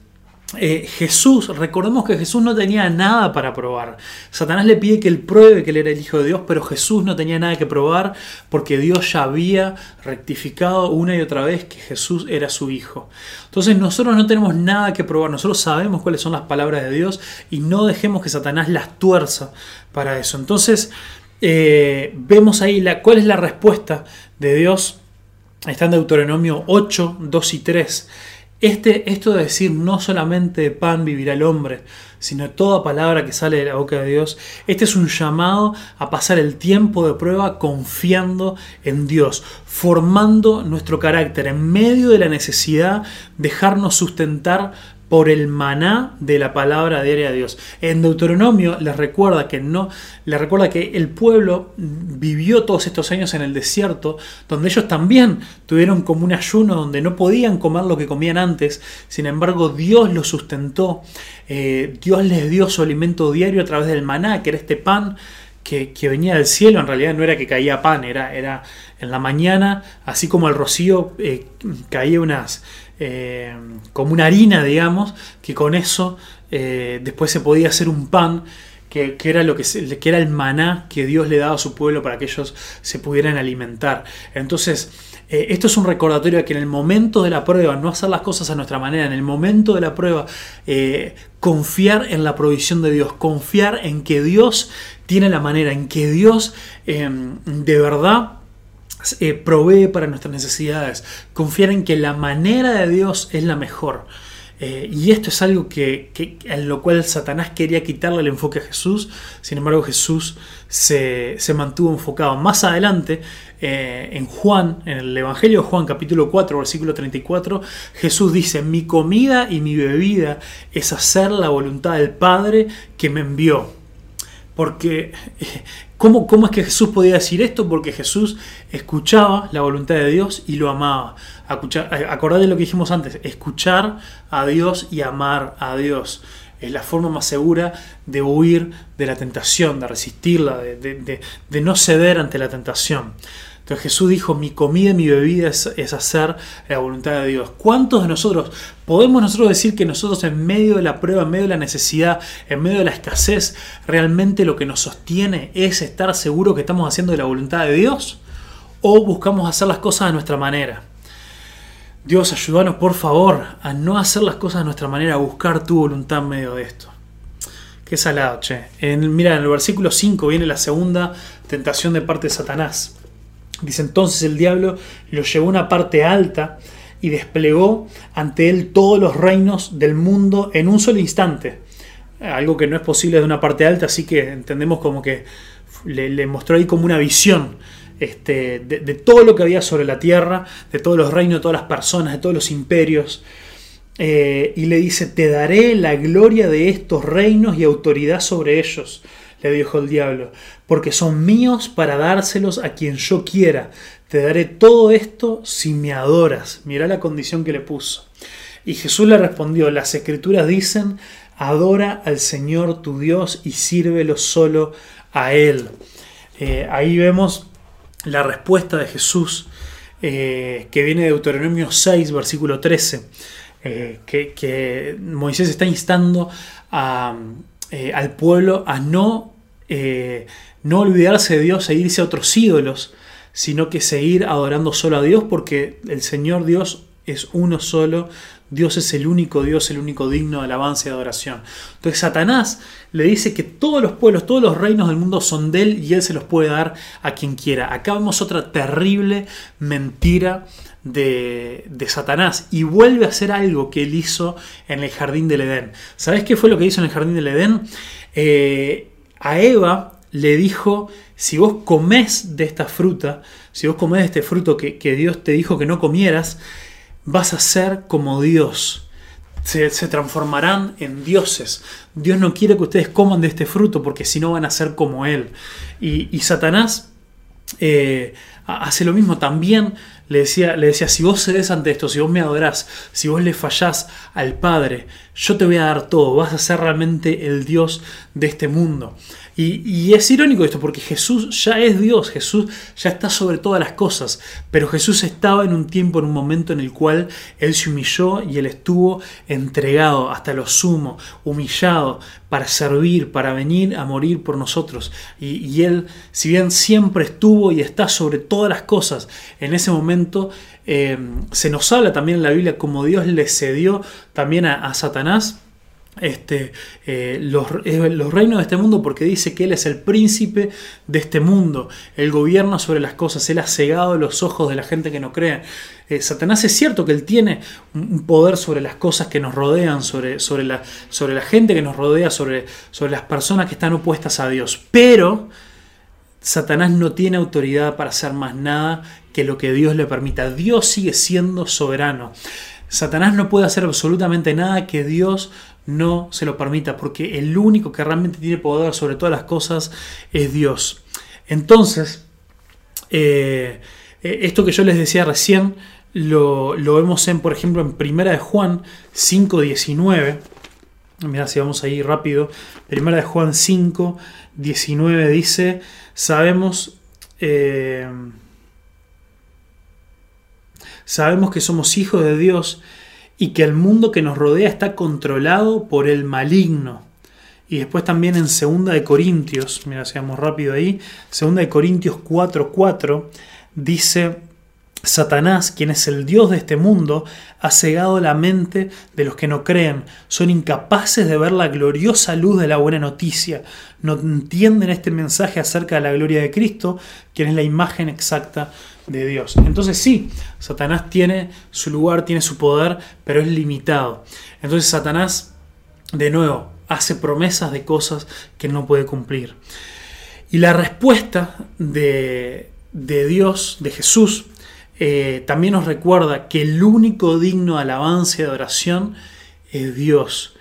eh, Jesús, recordemos que Jesús no tenía nada para probar. Satanás le pide que él pruebe que él era el Hijo de Dios, pero Jesús no tenía nada que probar porque Dios ya había rectificado una y otra vez que Jesús era su Hijo. Entonces nosotros no tenemos nada que probar, nosotros sabemos cuáles son las palabras de Dios y no dejemos que Satanás las tuerza para eso. Entonces eh, vemos ahí la, cuál es la respuesta de Dios. Está en Deuteronomio 8, 2 y 3. Este, esto de decir no solamente de pan vivirá el hombre, sino toda palabra que sale de la boca de Dios, este es un llamado a pasar el tiempo de prueba confiando en Dios, formando nuestro carácter en medio de la necesidad, dejarnos sustentar por el maná de la palabra diaria de Dios. En Deuteronomio les recuerda que no, les recuerda que el pueblo vivió todos estos años en el desierto, donde ellos también tuvieron como un ayuno donde no podían comer lo que comían antes. Sin embargo, Dios los sustentó. Eh, Dios les dio su alimento diario a través del maná, que era este pan que, venía del cielo, en realidad no era que caía pan, era, era en la mañana, así como el rocío eh, caía unas, eh, como una harina, digamos, que con eso eh, después se podía hacer un pan. Que, era lo que, era el maná que Dios le daba a su pueblo para que ellos se pudieran alimentar. Entonces, eh, esto es un recordatorio de que en el momento de la prueba, no hacer las cosas a nuestra manera, en el momento de la prueba, confiar en la provisión de Dios, confiar en que Dios tiene la manera, en que Dios de verdad eh, provee para nuestras necesidades, confiar en que la manera de Dios es la mejor. Eh, y esto es algo que, en lo cual Satanás quería quitarle el enfoque a Jesús, sin embargo Jesús se, mantuvo enfocado. Más adelante, eh, en Juan, en el Evangelio de Juan capítulo 4, versículo 34, Jesús dice, mi comida y mi bebida es hacer la voluntad del Padre que me envió. Porque ¿Cómo, es que Jesús podía decir esto? Porque Jesús escuchaba la voluntad de Dios y lo amaba. Acordad de lo que dijimos antes, escuchar a Dios y amar a Dios. Es la forma más segura de huir de la tentación, de resistirla, de no ceder ante la tentación. Entonces Jesús dijo, mi comida y mi bebida es, hacer la voluntad de Dios. ¿Cuántos de nosotros podemos nosotros decir que nosotros en medio de la prueba, en medio de la necesidad, en medio de la escasez, realmente lo que nos sostiene es estar seguro que estamos haciendo de la voluntad de Dios? ¿O buscamos hacer las cosas a nuestra manera? Dios, ayúdanos por favor a no hacer las cosas a nuestra manera, a buscar tu voluntad en medio de esto. Qué salado, che. Mira, en el versículo 5 viene la segunda tentación de parte de Satanás. Dice entonces el diablo lo llevó a una parte alta y desplegó ante él todos los reinos del mundo en un solo instante. Algo que no es posible de una parte alta, así que entendemos como que le, mostró ahí como una visión. este, de, todo lo que había sobre la tierra, de todos los reinos, de todas las personas, de todos los imperios. Eh, y le dice, te daré la gloria de estos reinos y autoridad sobre ellos, le dijo el diablo, porque son míos para dárselos a quien yo quiera. Te daré todo esto si me adoras. Mira la condición que le puso. Y Jesús le respondió, las escrituras dicen, adora al Señor tu Dios y sírvelo solo a Él. Eh, ahí vemos la respuesta de Jesús eh, que viene de Deuteronomio 6, versículo 13. Eh, que, Moisés está instando eh, al pueblo a no, eh, no olvidarse de Dios e irse a otros ídolos, sino que seguir adorando solo a Dios porque el Señor Dios es uno solo, Dios es el único Dios, el único digno de alabanza y adoración. Entonces Satanás le dice que todos los pueblos, todos los reinos del mundo son de él y él se los puede dar a quien quiera. Acá vemos otra terrible mentira de, Satanás y vuelve a hacer algo que él hizo en el jardín del Edén. ¿Sabes qué fue lo que hizo en el jardín del Edén? Eh, a Eva le dijo, si vos comés de esta fruta, si vos comés de este fruto que, que Dios te dijo que no comieras, vas a ser como Dios. Se, transformarán en dioses. Dios no quiere que ustedes coman de este fruto porque si no van a ser como Él. Y, Satanás eh, hace lo mismo también le decía, le decía, si vos cedes ante esto, si vos me adorás, si vos le fallás al Padre, yo te voy a dar todo, vas a ser realmente el Dios de este mundo. Y, es irónico esto, porque Jesús ya es Dios, Jesús ya está sobre todas las cosas, pero Jesús estaba en un tiempo, en un momento en el cual Él se humilló y Él estuvo entregado hasta lo sumo, humillado para servir, para venir a morir por nosotros. Y, Él, si bien siempre estuvo y está sobre todas las cosas, en ese momento eh, se nos habla también en la Biblia como Dios le cedió también a Satanás este, eh, los, reinos de este mundo porque dice que Él es el príncipe de este mundo, Él gobierna sobre las cosas, Él ha cegado los ojos de la gente que no cree. Eh, Satanás es cierto que Él tiene un poder sobre las cosas que nos rodean, sobre, sobre, la, sobre la gente que nos rodea, sobre, sobre las personas que están opuestas a Dios, pero Satanás no tiene autoridad para hacer más nada que lo que Dios le permita. Dios sigue siendo soberano. Satanás no puede hacer absolutamente nada que Dios no se lo permita, porque el único que realmente tiene poder sobre todas las cosas es Dios. Entonces, eh, eh, esto que yo les decía recién, lo, vemos en, por ejemplo, en Primera de Juan 5.19. Mira, si vamos ahí rápido. Primera de Juan 5, 19 dice, sabemos... Eh, sabemos que somos hijos de Dios y que el mundo que nos rodea está controlado por el maligno. Y después también en 2 de Corintios, mira, seamos rápido ahí, 2 de Corintios 4:4 dice Satanás, quien es el Dios de este mundo, ha cegado la mente de los que no creen. Son incapaces de ver la gloriosa luz de la buena noticia. No entienden este mensaje acerca de la gloria de Cristo, quien es la imagen exacta de Dios. Entonces sí, Satanás tiene su lugar, tiene su poder, pero es limitado. Entonces Satanás, de nuevo, hace promesas de cosas que no puede cumplir. Y la respuesta de, Dios, de Jesús, eh, también nos recuerda que el único digno de alabanza y adoración es Dios.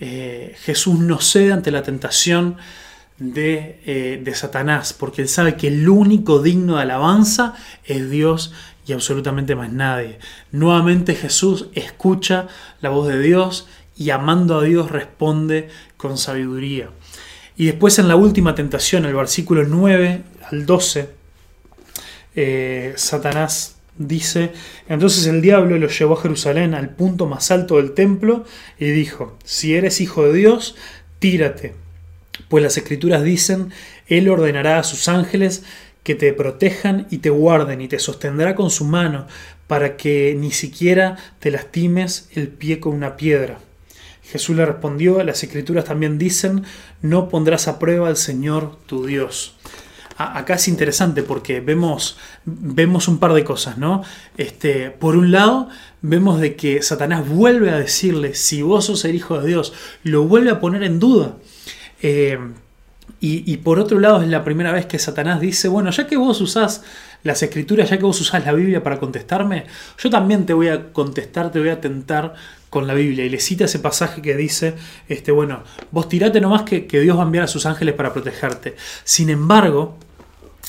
Eh, Jesús no cede ante la tentación eh, de, Satanás, porque él sabe que el único digno de alabanza es Dios y absolutamente más nadie. Nuevamente Jesús escucha la voz de Dios y amando a Dios responde con sabiduría. Y después en la última tentación, el versículo 9 al 12, eh, Satanás dice, entonces el diablo lo llevó a Jerusalén al punto más alto del templo y dijo, si eres hijo de Dios, tírate pues las escrituras dicen, Él ordenará a sus ángeles que te protejan y te guarden y te sostendrá con su mano para que ni siquiera te lastimes el pie con una piedra. Jesús le respondió, las escrituras también dicen, no pondrás a prueba al Señor tu Dios. Acá es interesante porque vemos, vemos un par de cosas, ¿no? Este, por un lado, vemos de que Satanás vuelve a decirle, si vos sos el Hijo de Dios, lo vuelve a poner en duda. Eh, Y, por otro lado es la primera vez que Satanás dice, bueno, ya que vos usás las escrituras, ya que vos usás la Biblia para contestarme, yo también te voy a contestar, te voy a tentar con la Biblia. Y le cita ese pasaje que dice, este, bueno, vos tirate nomás que, que Dios va a enviar a sus ángeles para protegerte. Sin embargo,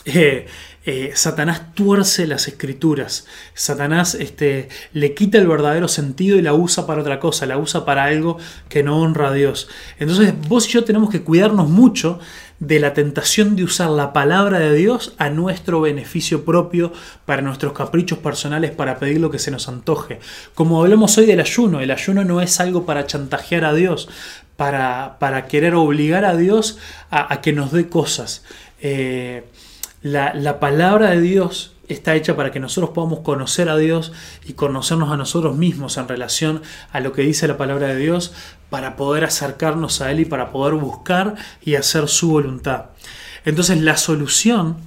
eh, eh, Satanás tuerce las escrituras. Satanás este, le quita el verdadero sentido y la usa para otra cosa, la usa para algo que no honra a Dios. Entonces vos y yo tenemos que cuidarnos mucho de la tentación de usar la palabra de Dios a nuestro beneficio propio, para nuestros caprichos personales, para pedir lo que se nos antoje. Como hablamos hoy del ayuno, el ayuno no es algo para chantajear a Dios, para, para querer obligar a Dios a, que nos dé cosas. Eh, la, palabra de Dios está hecha para que nosotros podamos conocer a Dios y conocernos a nosotros mismos en relación a lo que dice la palabra de Dios para poder acercarnos a Él y para poder buscar y hacer su voluntad. Entonces la solución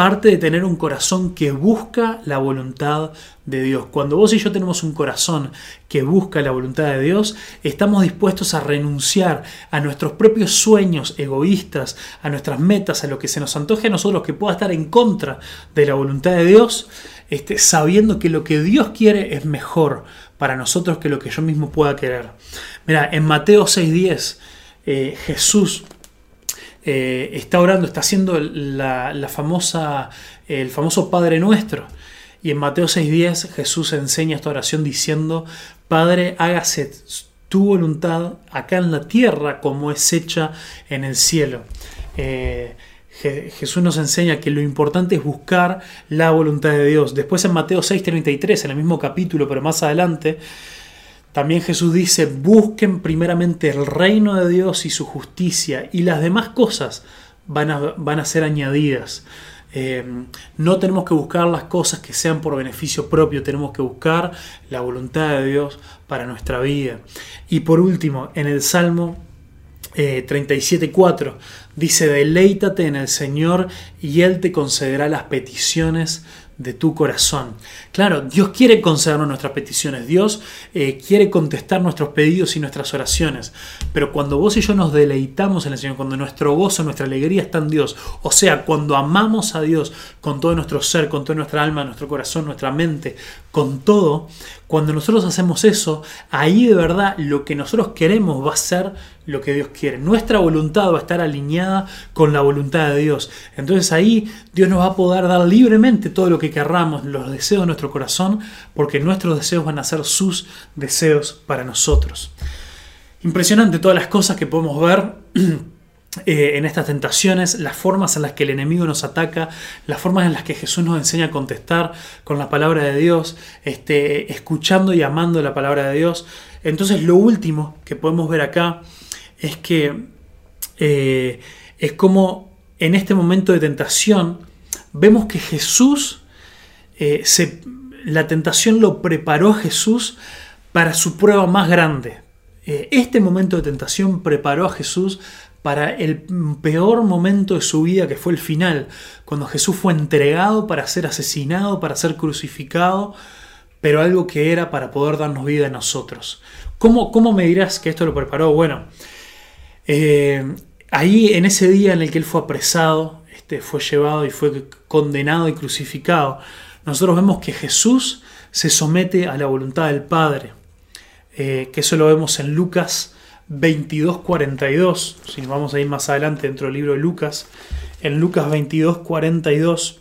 parte de tener un corazón que busca la voluntad de Dios. Cuando vos y yo tenemos un corazón que busca la voluntad de Dios, estamos dispuestos a renunciar a nuestros propios sueños egoístas, a nuestras metas, a lo que se nos antoje a nosotros que pueda estar en contra de la voluntad de Dios, este, sabiendo que lo que Dios quiere es mejor para nosotros que lo que yo mismo pueda querer. Mira, en Mateo 6:10, eh, Jesús eh, está orando, está haciendo la, famosa, el famoso Padre Nuestro. Y en Mateo 6.10 Jesús enseña esta oración diciendo, Padre, hágase tu voluntad acá en la tierra como es hecha en el cielo. Eh, Jesús nos enseña que lo importante es buscar la voluntad de Dios. Después en Mateo 6:33, en el mismo capítulo, pero más adelante, también Jesús dice, busquen primeramente el reino de Dios y su justicia y las demás cosas van a, van a ser añadidas. Eh, no tenemos que buscar las cosas que sean por beneficio propio, tenemos que buscar la voluntad de Dios para nuestra vida. Y por último, en el Salmo eh, 37.4 dice, deleítate en el Señor y Él te concederá las peticiones de tu corazón. Claro, Dios quiere concedernos nuestras peticiones, Dios eh, quiere contestar nuestros pedidos y nuestras oraciones, pero cuando vos y yo nos deleitamos en el Señor, cuando nuestro gozo, nuestra alegría está en Dios, o sea, cuando amamos a Dios con todo nuestro ser, con toda nuestra alma, nuestro corazón, nuestra mente, con todo, cuando nosotros hacemos eso, ahí de verdad lo que nosotros queremos va a ser lo que Dios quiere. Nuestra voluntad va a estar alineada con la voluntad de Dios. Entonces ahí Dios nos va a poder dar libremente todo lo que querramos, los deseos de nuestro corazón, porque nuestros deseos van a ser sus deseos para nosotros. Impresionante todas las cosas que podemos ver. Eh, en estas tentaciones, las formas en las que el enemigo nos ataca, las formas en las que Jesús nos enseña a contestar con la palabra de Dios, este, escuchando y amando la palabra de Dios. Entonces lo último que podemos ver acá es que eh, es como en este momento de tentación vemos que Jesús, eh, la tentación lo preparó Jesús para su prueba más grande. este momento de tentación preparó a Jesús para el peor momento de su vida, que fue el final, cuando Jesús fue entregado para ser asesinado, para ser crucificado, pero algo que era para poder darnos vida a nosotros. ¿Cómo, cómo me dirás que esto lo preparó? Bueno, eh, ahí en ese día en el que él fue apresado, este, fue llevado y fue condenado y crucificado, nosotros vemos que Jesús se somete a la voluntad del Padre, eh, que eso lo vemos en Lucas 22.42, si vamos a ir más adelante dentro del libro de Lucas, en Lucas 22.42,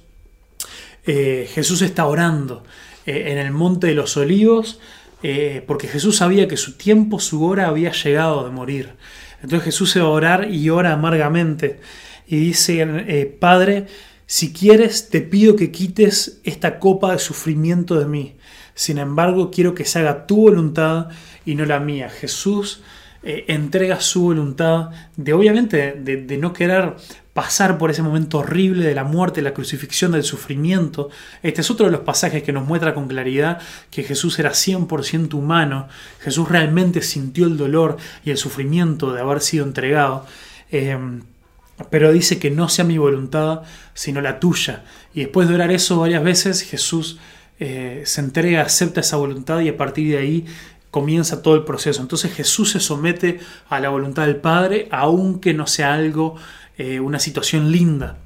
eh, Jesús está orando eh, en el monte de los olivos, eh, porque Jesús sabía que su tiempo, su hora había llegado de morir. Entonces Jesús se va a orar y ora amargamente y dice, Padre, si quieres, te pido que quites esta copa de sufrimiento de mí. Sin embargo, quiero que se haga tu voluntad y no la mía. Jesús eh, entrega su voluntad de obviamente de, no querer pasar por ese momento horrible de la muerte, la crucifixión, del sufrimiento. Este es otro de los pasajes que nos muestra con claridad que Jesús era 100% humano, Jesús realmente sintió el dolor y el sufrimiento de haber sido entregado. Em, pero dice que no sea mi voluntad, sino la tuya. Y después de orar eso varias veces, Jesús eh, se entrega, acepta esa voluntad y a partir de ahí comienza todo el proceso. Entonces Jesús se somete a la voluntad del Padre, aunque no sea algo eh, una situación linda.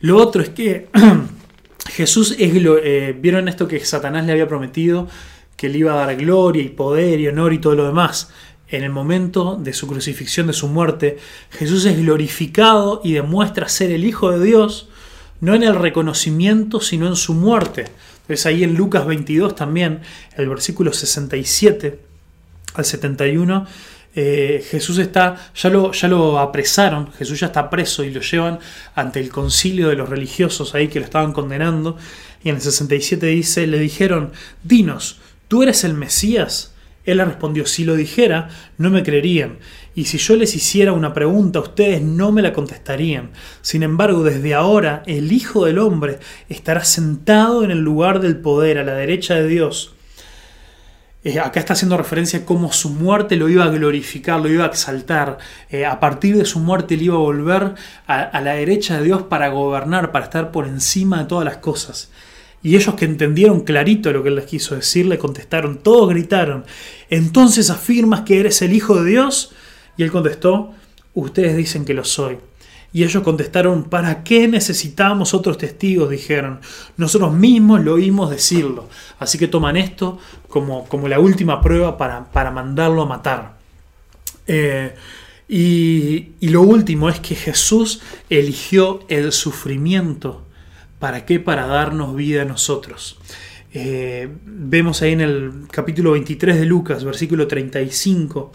Lo otro es que Jesús es, eh, vieron esto que Satanás le había prometido, que le iba a dar gloria y poder y honor y todo lo demás. En el momento de su crucifixión, de su muerte, Jesús es glorificado y demuestra ser el Hijo de Dios, no en el reconocimiento, sino en su muerte. Entonces ahí en Lucas 22 también, el versículo 67 al 71, eh, Jesús está, ya lo, ya lo apresaron, Jesús ya está preso y lo llevan ante el concilio de los religiosos ahí que lo estaban condenando. Y en el 67 dice, le dijeron, dinos, ¿tú eres el Mesías? Él le respondió, si lo dijera, no me creerían. Y si yo les hiciera una pregunta, ustedes no me la contestarían. Sin embargo, desde ahora el Hijo del Hombre estará sentado en el lugar del poder, a la derecha de Dios. Eh, acá está haciendo referencia a cómo su muerte lo iba a glorificar, lo iba a exaltar. Eh, a partir de su muerte él iba a volver a, la derecha de Dios para gobernar, para estar por encima de todas las cosas. Y ellos que entendieron clarito lo que él les quiso decir, le contestaron, todos gritaron, entonces afirmas que eres el Hijo de Dios. Y él contestó, ustedes dicen que lo soy. Y ellos contestaron, ¿para qué necesitamos otros testigos? Dijeron, nosotros mismos lo oímos decirlo. Así que toman esto como, como la última prueba para, para mandarlo a matar. Eh, y, y, lo último es que Jesús eligió el sufrimiento. ¿Para qué? Para darnos vida a nosotros. Eh, vemos ahí en el capítulo 23 de Lucas, versículo 35,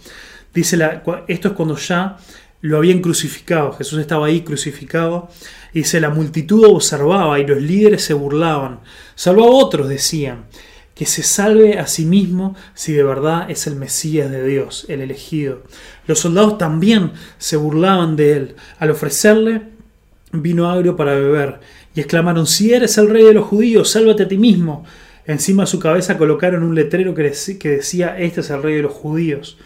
dice la, esto es cuando ya lo habían crucificado, Jesús estaba ahí crucificado, y dice, la multitud observaba y los líderes se burlaban, salvo a otros decían, que se salve a sí mismo si de verdad es el Mesías de Dios, el elegido. Los soldados también se burlaban de él al ofrecerle vino agrio para beber, y exclamaron, si eres el rey de los judíos, sálvate a ti mismo. Encima de su cabeza colocaron un letrero que decía, este es el rey de los judíos.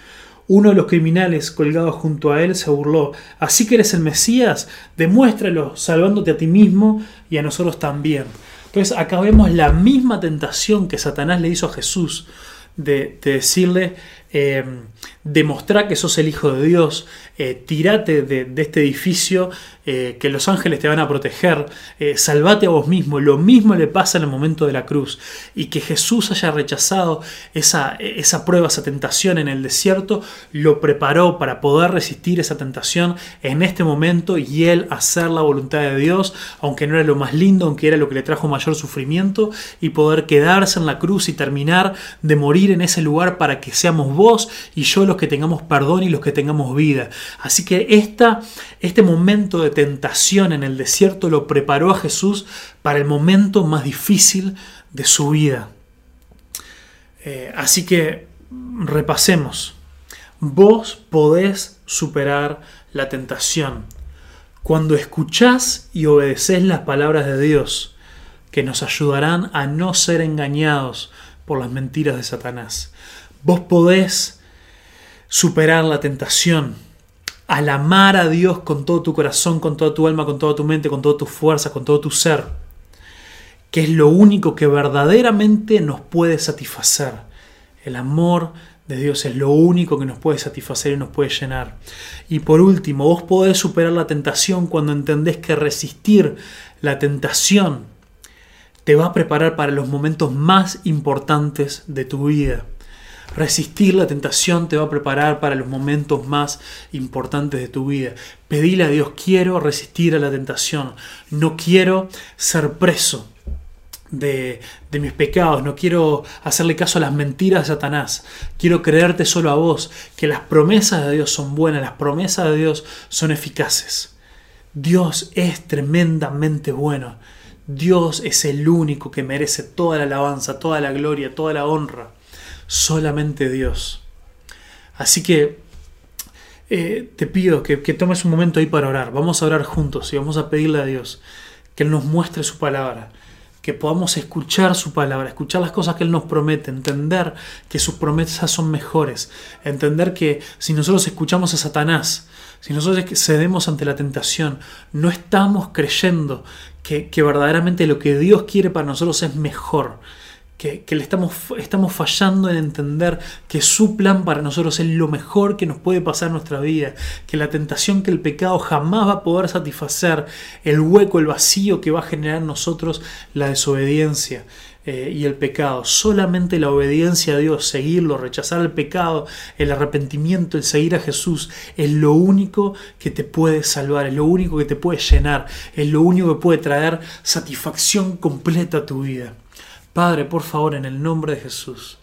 Uno de los criminales colgados junto a él se burló. Así que eres el Mesías, demuéstralo, salvándote a ti mismo y a nosotros también. Entonces acá vemos la misma tentación que Satanás le hizo a Jesús de, decirle, eh, demostrar que sos el Hijo de Dios, eh, tirate de, este edificio, eh, que los ángeles te van a proteger, eh, salvate a vos mismo. Lo mismo le pasa en el momento de la cruz. Y que Jesús haya rechazado esa, esa prueba, esa tentación en el desierto, lo preparó para poder resistir esa tentación en este momento y él hacer la voluntad de Dios, aunque no era lo más lindo, aunque era lo que le trajo mayor sufrimiento, y poder quedarse en la cruz y terminar de morir en ese lugar para que seamos vos y yo los que tengamos perdón y los que tengamos vida. Así que este momento de tentación en el desierto lo preparó a Jesús para el momento más difícil de su vida. Eh, así que repasemos. Vos podés superar la tentación cuando escuchás y obedeces las palabras de Dios, que nos ayudarán a no ser engañados por las mentiras de Satanás. Vos podés superar la tentación al amar a Dios con todo tu corazón, con toda tu alma, con toda tu mente, con toda tu fuerza, con todo tu ser, que es lo único que verdaderamente nos puede satisfacer. El amor de Dios es lo único que nos puede satisfacer y nos puede llenar. Y por último, vos podés superar la tentación cuando entendés que resistir la tentación te va a preparar para los momentos más importantes de tu vida. Resistir la tentación te va a preparar para los momentos más importantes de tu vida. Pedile a Dios, quiero resistir a la tentación. No quiero ser preso de, de, mis pecados, no quiero hacerle caso a las mentiras de Satanás, quiero creerte solo a vos, que las promesas de Dios son buenas, las promesas de Dios son eficaces. Dios es tremendamente bueno, Dios es el único que merece toda la alabanza, toda la gloria, toda la honra solamente Dios. Así que eh, te pido que, tomes un momento ahí para orar. Vamos a orar juntos y vamos a pedirle a Dios que Él nos muestre su palabra, que podamos escuchar su palabra, escuchar las cosas que Él nos promete, entender que sus promesas son mejores, entender que si nosotros escuchamos a Satanás, si nosotros cedemos ante la tentación, no estamos creyendo que, que verdaderamente lo que Dios quiere para nosotros es mejor que, le estamos, estamos fallando en entender que su plan para nosotros es lo mejor que nos puede pasar nuestra vida, que la tentación, que el pecado jamás va a poder satisfacer el hueco, el vacío que va a generar en nosotros la desobediencia. Eh, y el pecado. Solamente la obediencia a Dios, seguirlo, rechazar el pecado, el arrepentimiento, el seguir a Jesús, es lo único que te puede salvar, es lo único que te puede llenar, es lo único que puede traer satisfacción completa a tu vida. Padre, por favor, en el nombre de Jesús,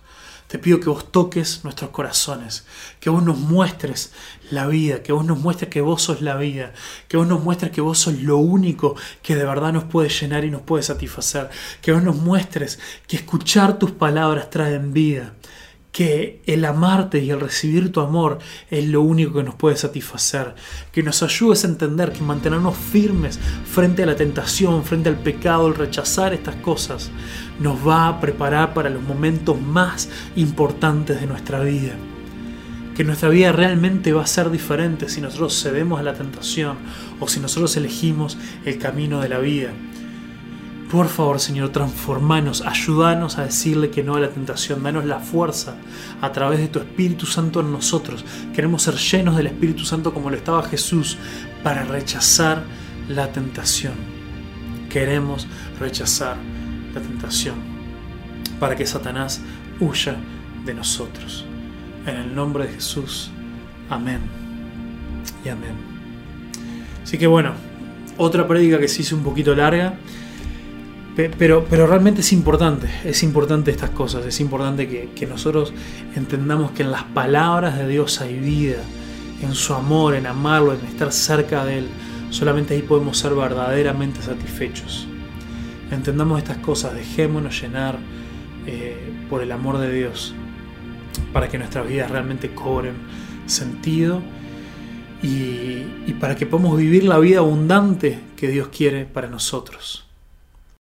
te pido que vos toques nuestros corazones, que vos nos muestres la vida, que vos nos muestres que vos sos la vida, que vos nos muestres que vos sos lo único que de verdad nos puede llenar y nos puede satisfacer, que vos nos muestres que escuchar tus palabras traen vida, que el amarte y el recibir tu amor es lo único que nos puede satisfacer, que nos ayudes a entender que mantenernos firmes frente a la tentación, frente al pecado, el rechazar estas cosas, nos va a preparar para los momentos más importantes de nuestra vida. Que nuestra vida realmente va a ser diferente si nosotros cedemos a la tentación o si nosotros elegimos el camino de la vida. Por favor, Señor, transformanos, ayúdanos a decirle que no a la tentación, danos la fuerza a través de tu Espíritu Santo en nosotros. Queremos ser llenos del Espíritu Santo como lo estaba Jesús para rechazar la tentación. Queremos rechazar la tentación para que Satanás huya de nosotros. En el nombre de Jesús. Amén. Y amén. Así que bueno, otra prédica que se hizo un poquito larga. Pero, pero realmente es importante, es importante estas cosas, es importante que, nosotros entendamos que en las palabras de Dios hay vida, en su amor, en amarlo, en estar cerca de Él. Solamente ahí podemos ser verdaderamente satisfechos. Entendamos estas cosas, dejémonos llenar eh, por el amor de Dios para que nuestras vidas realmente cobren sentido y para que podamos vivir la vida abundante que Dios quiere para nosotros.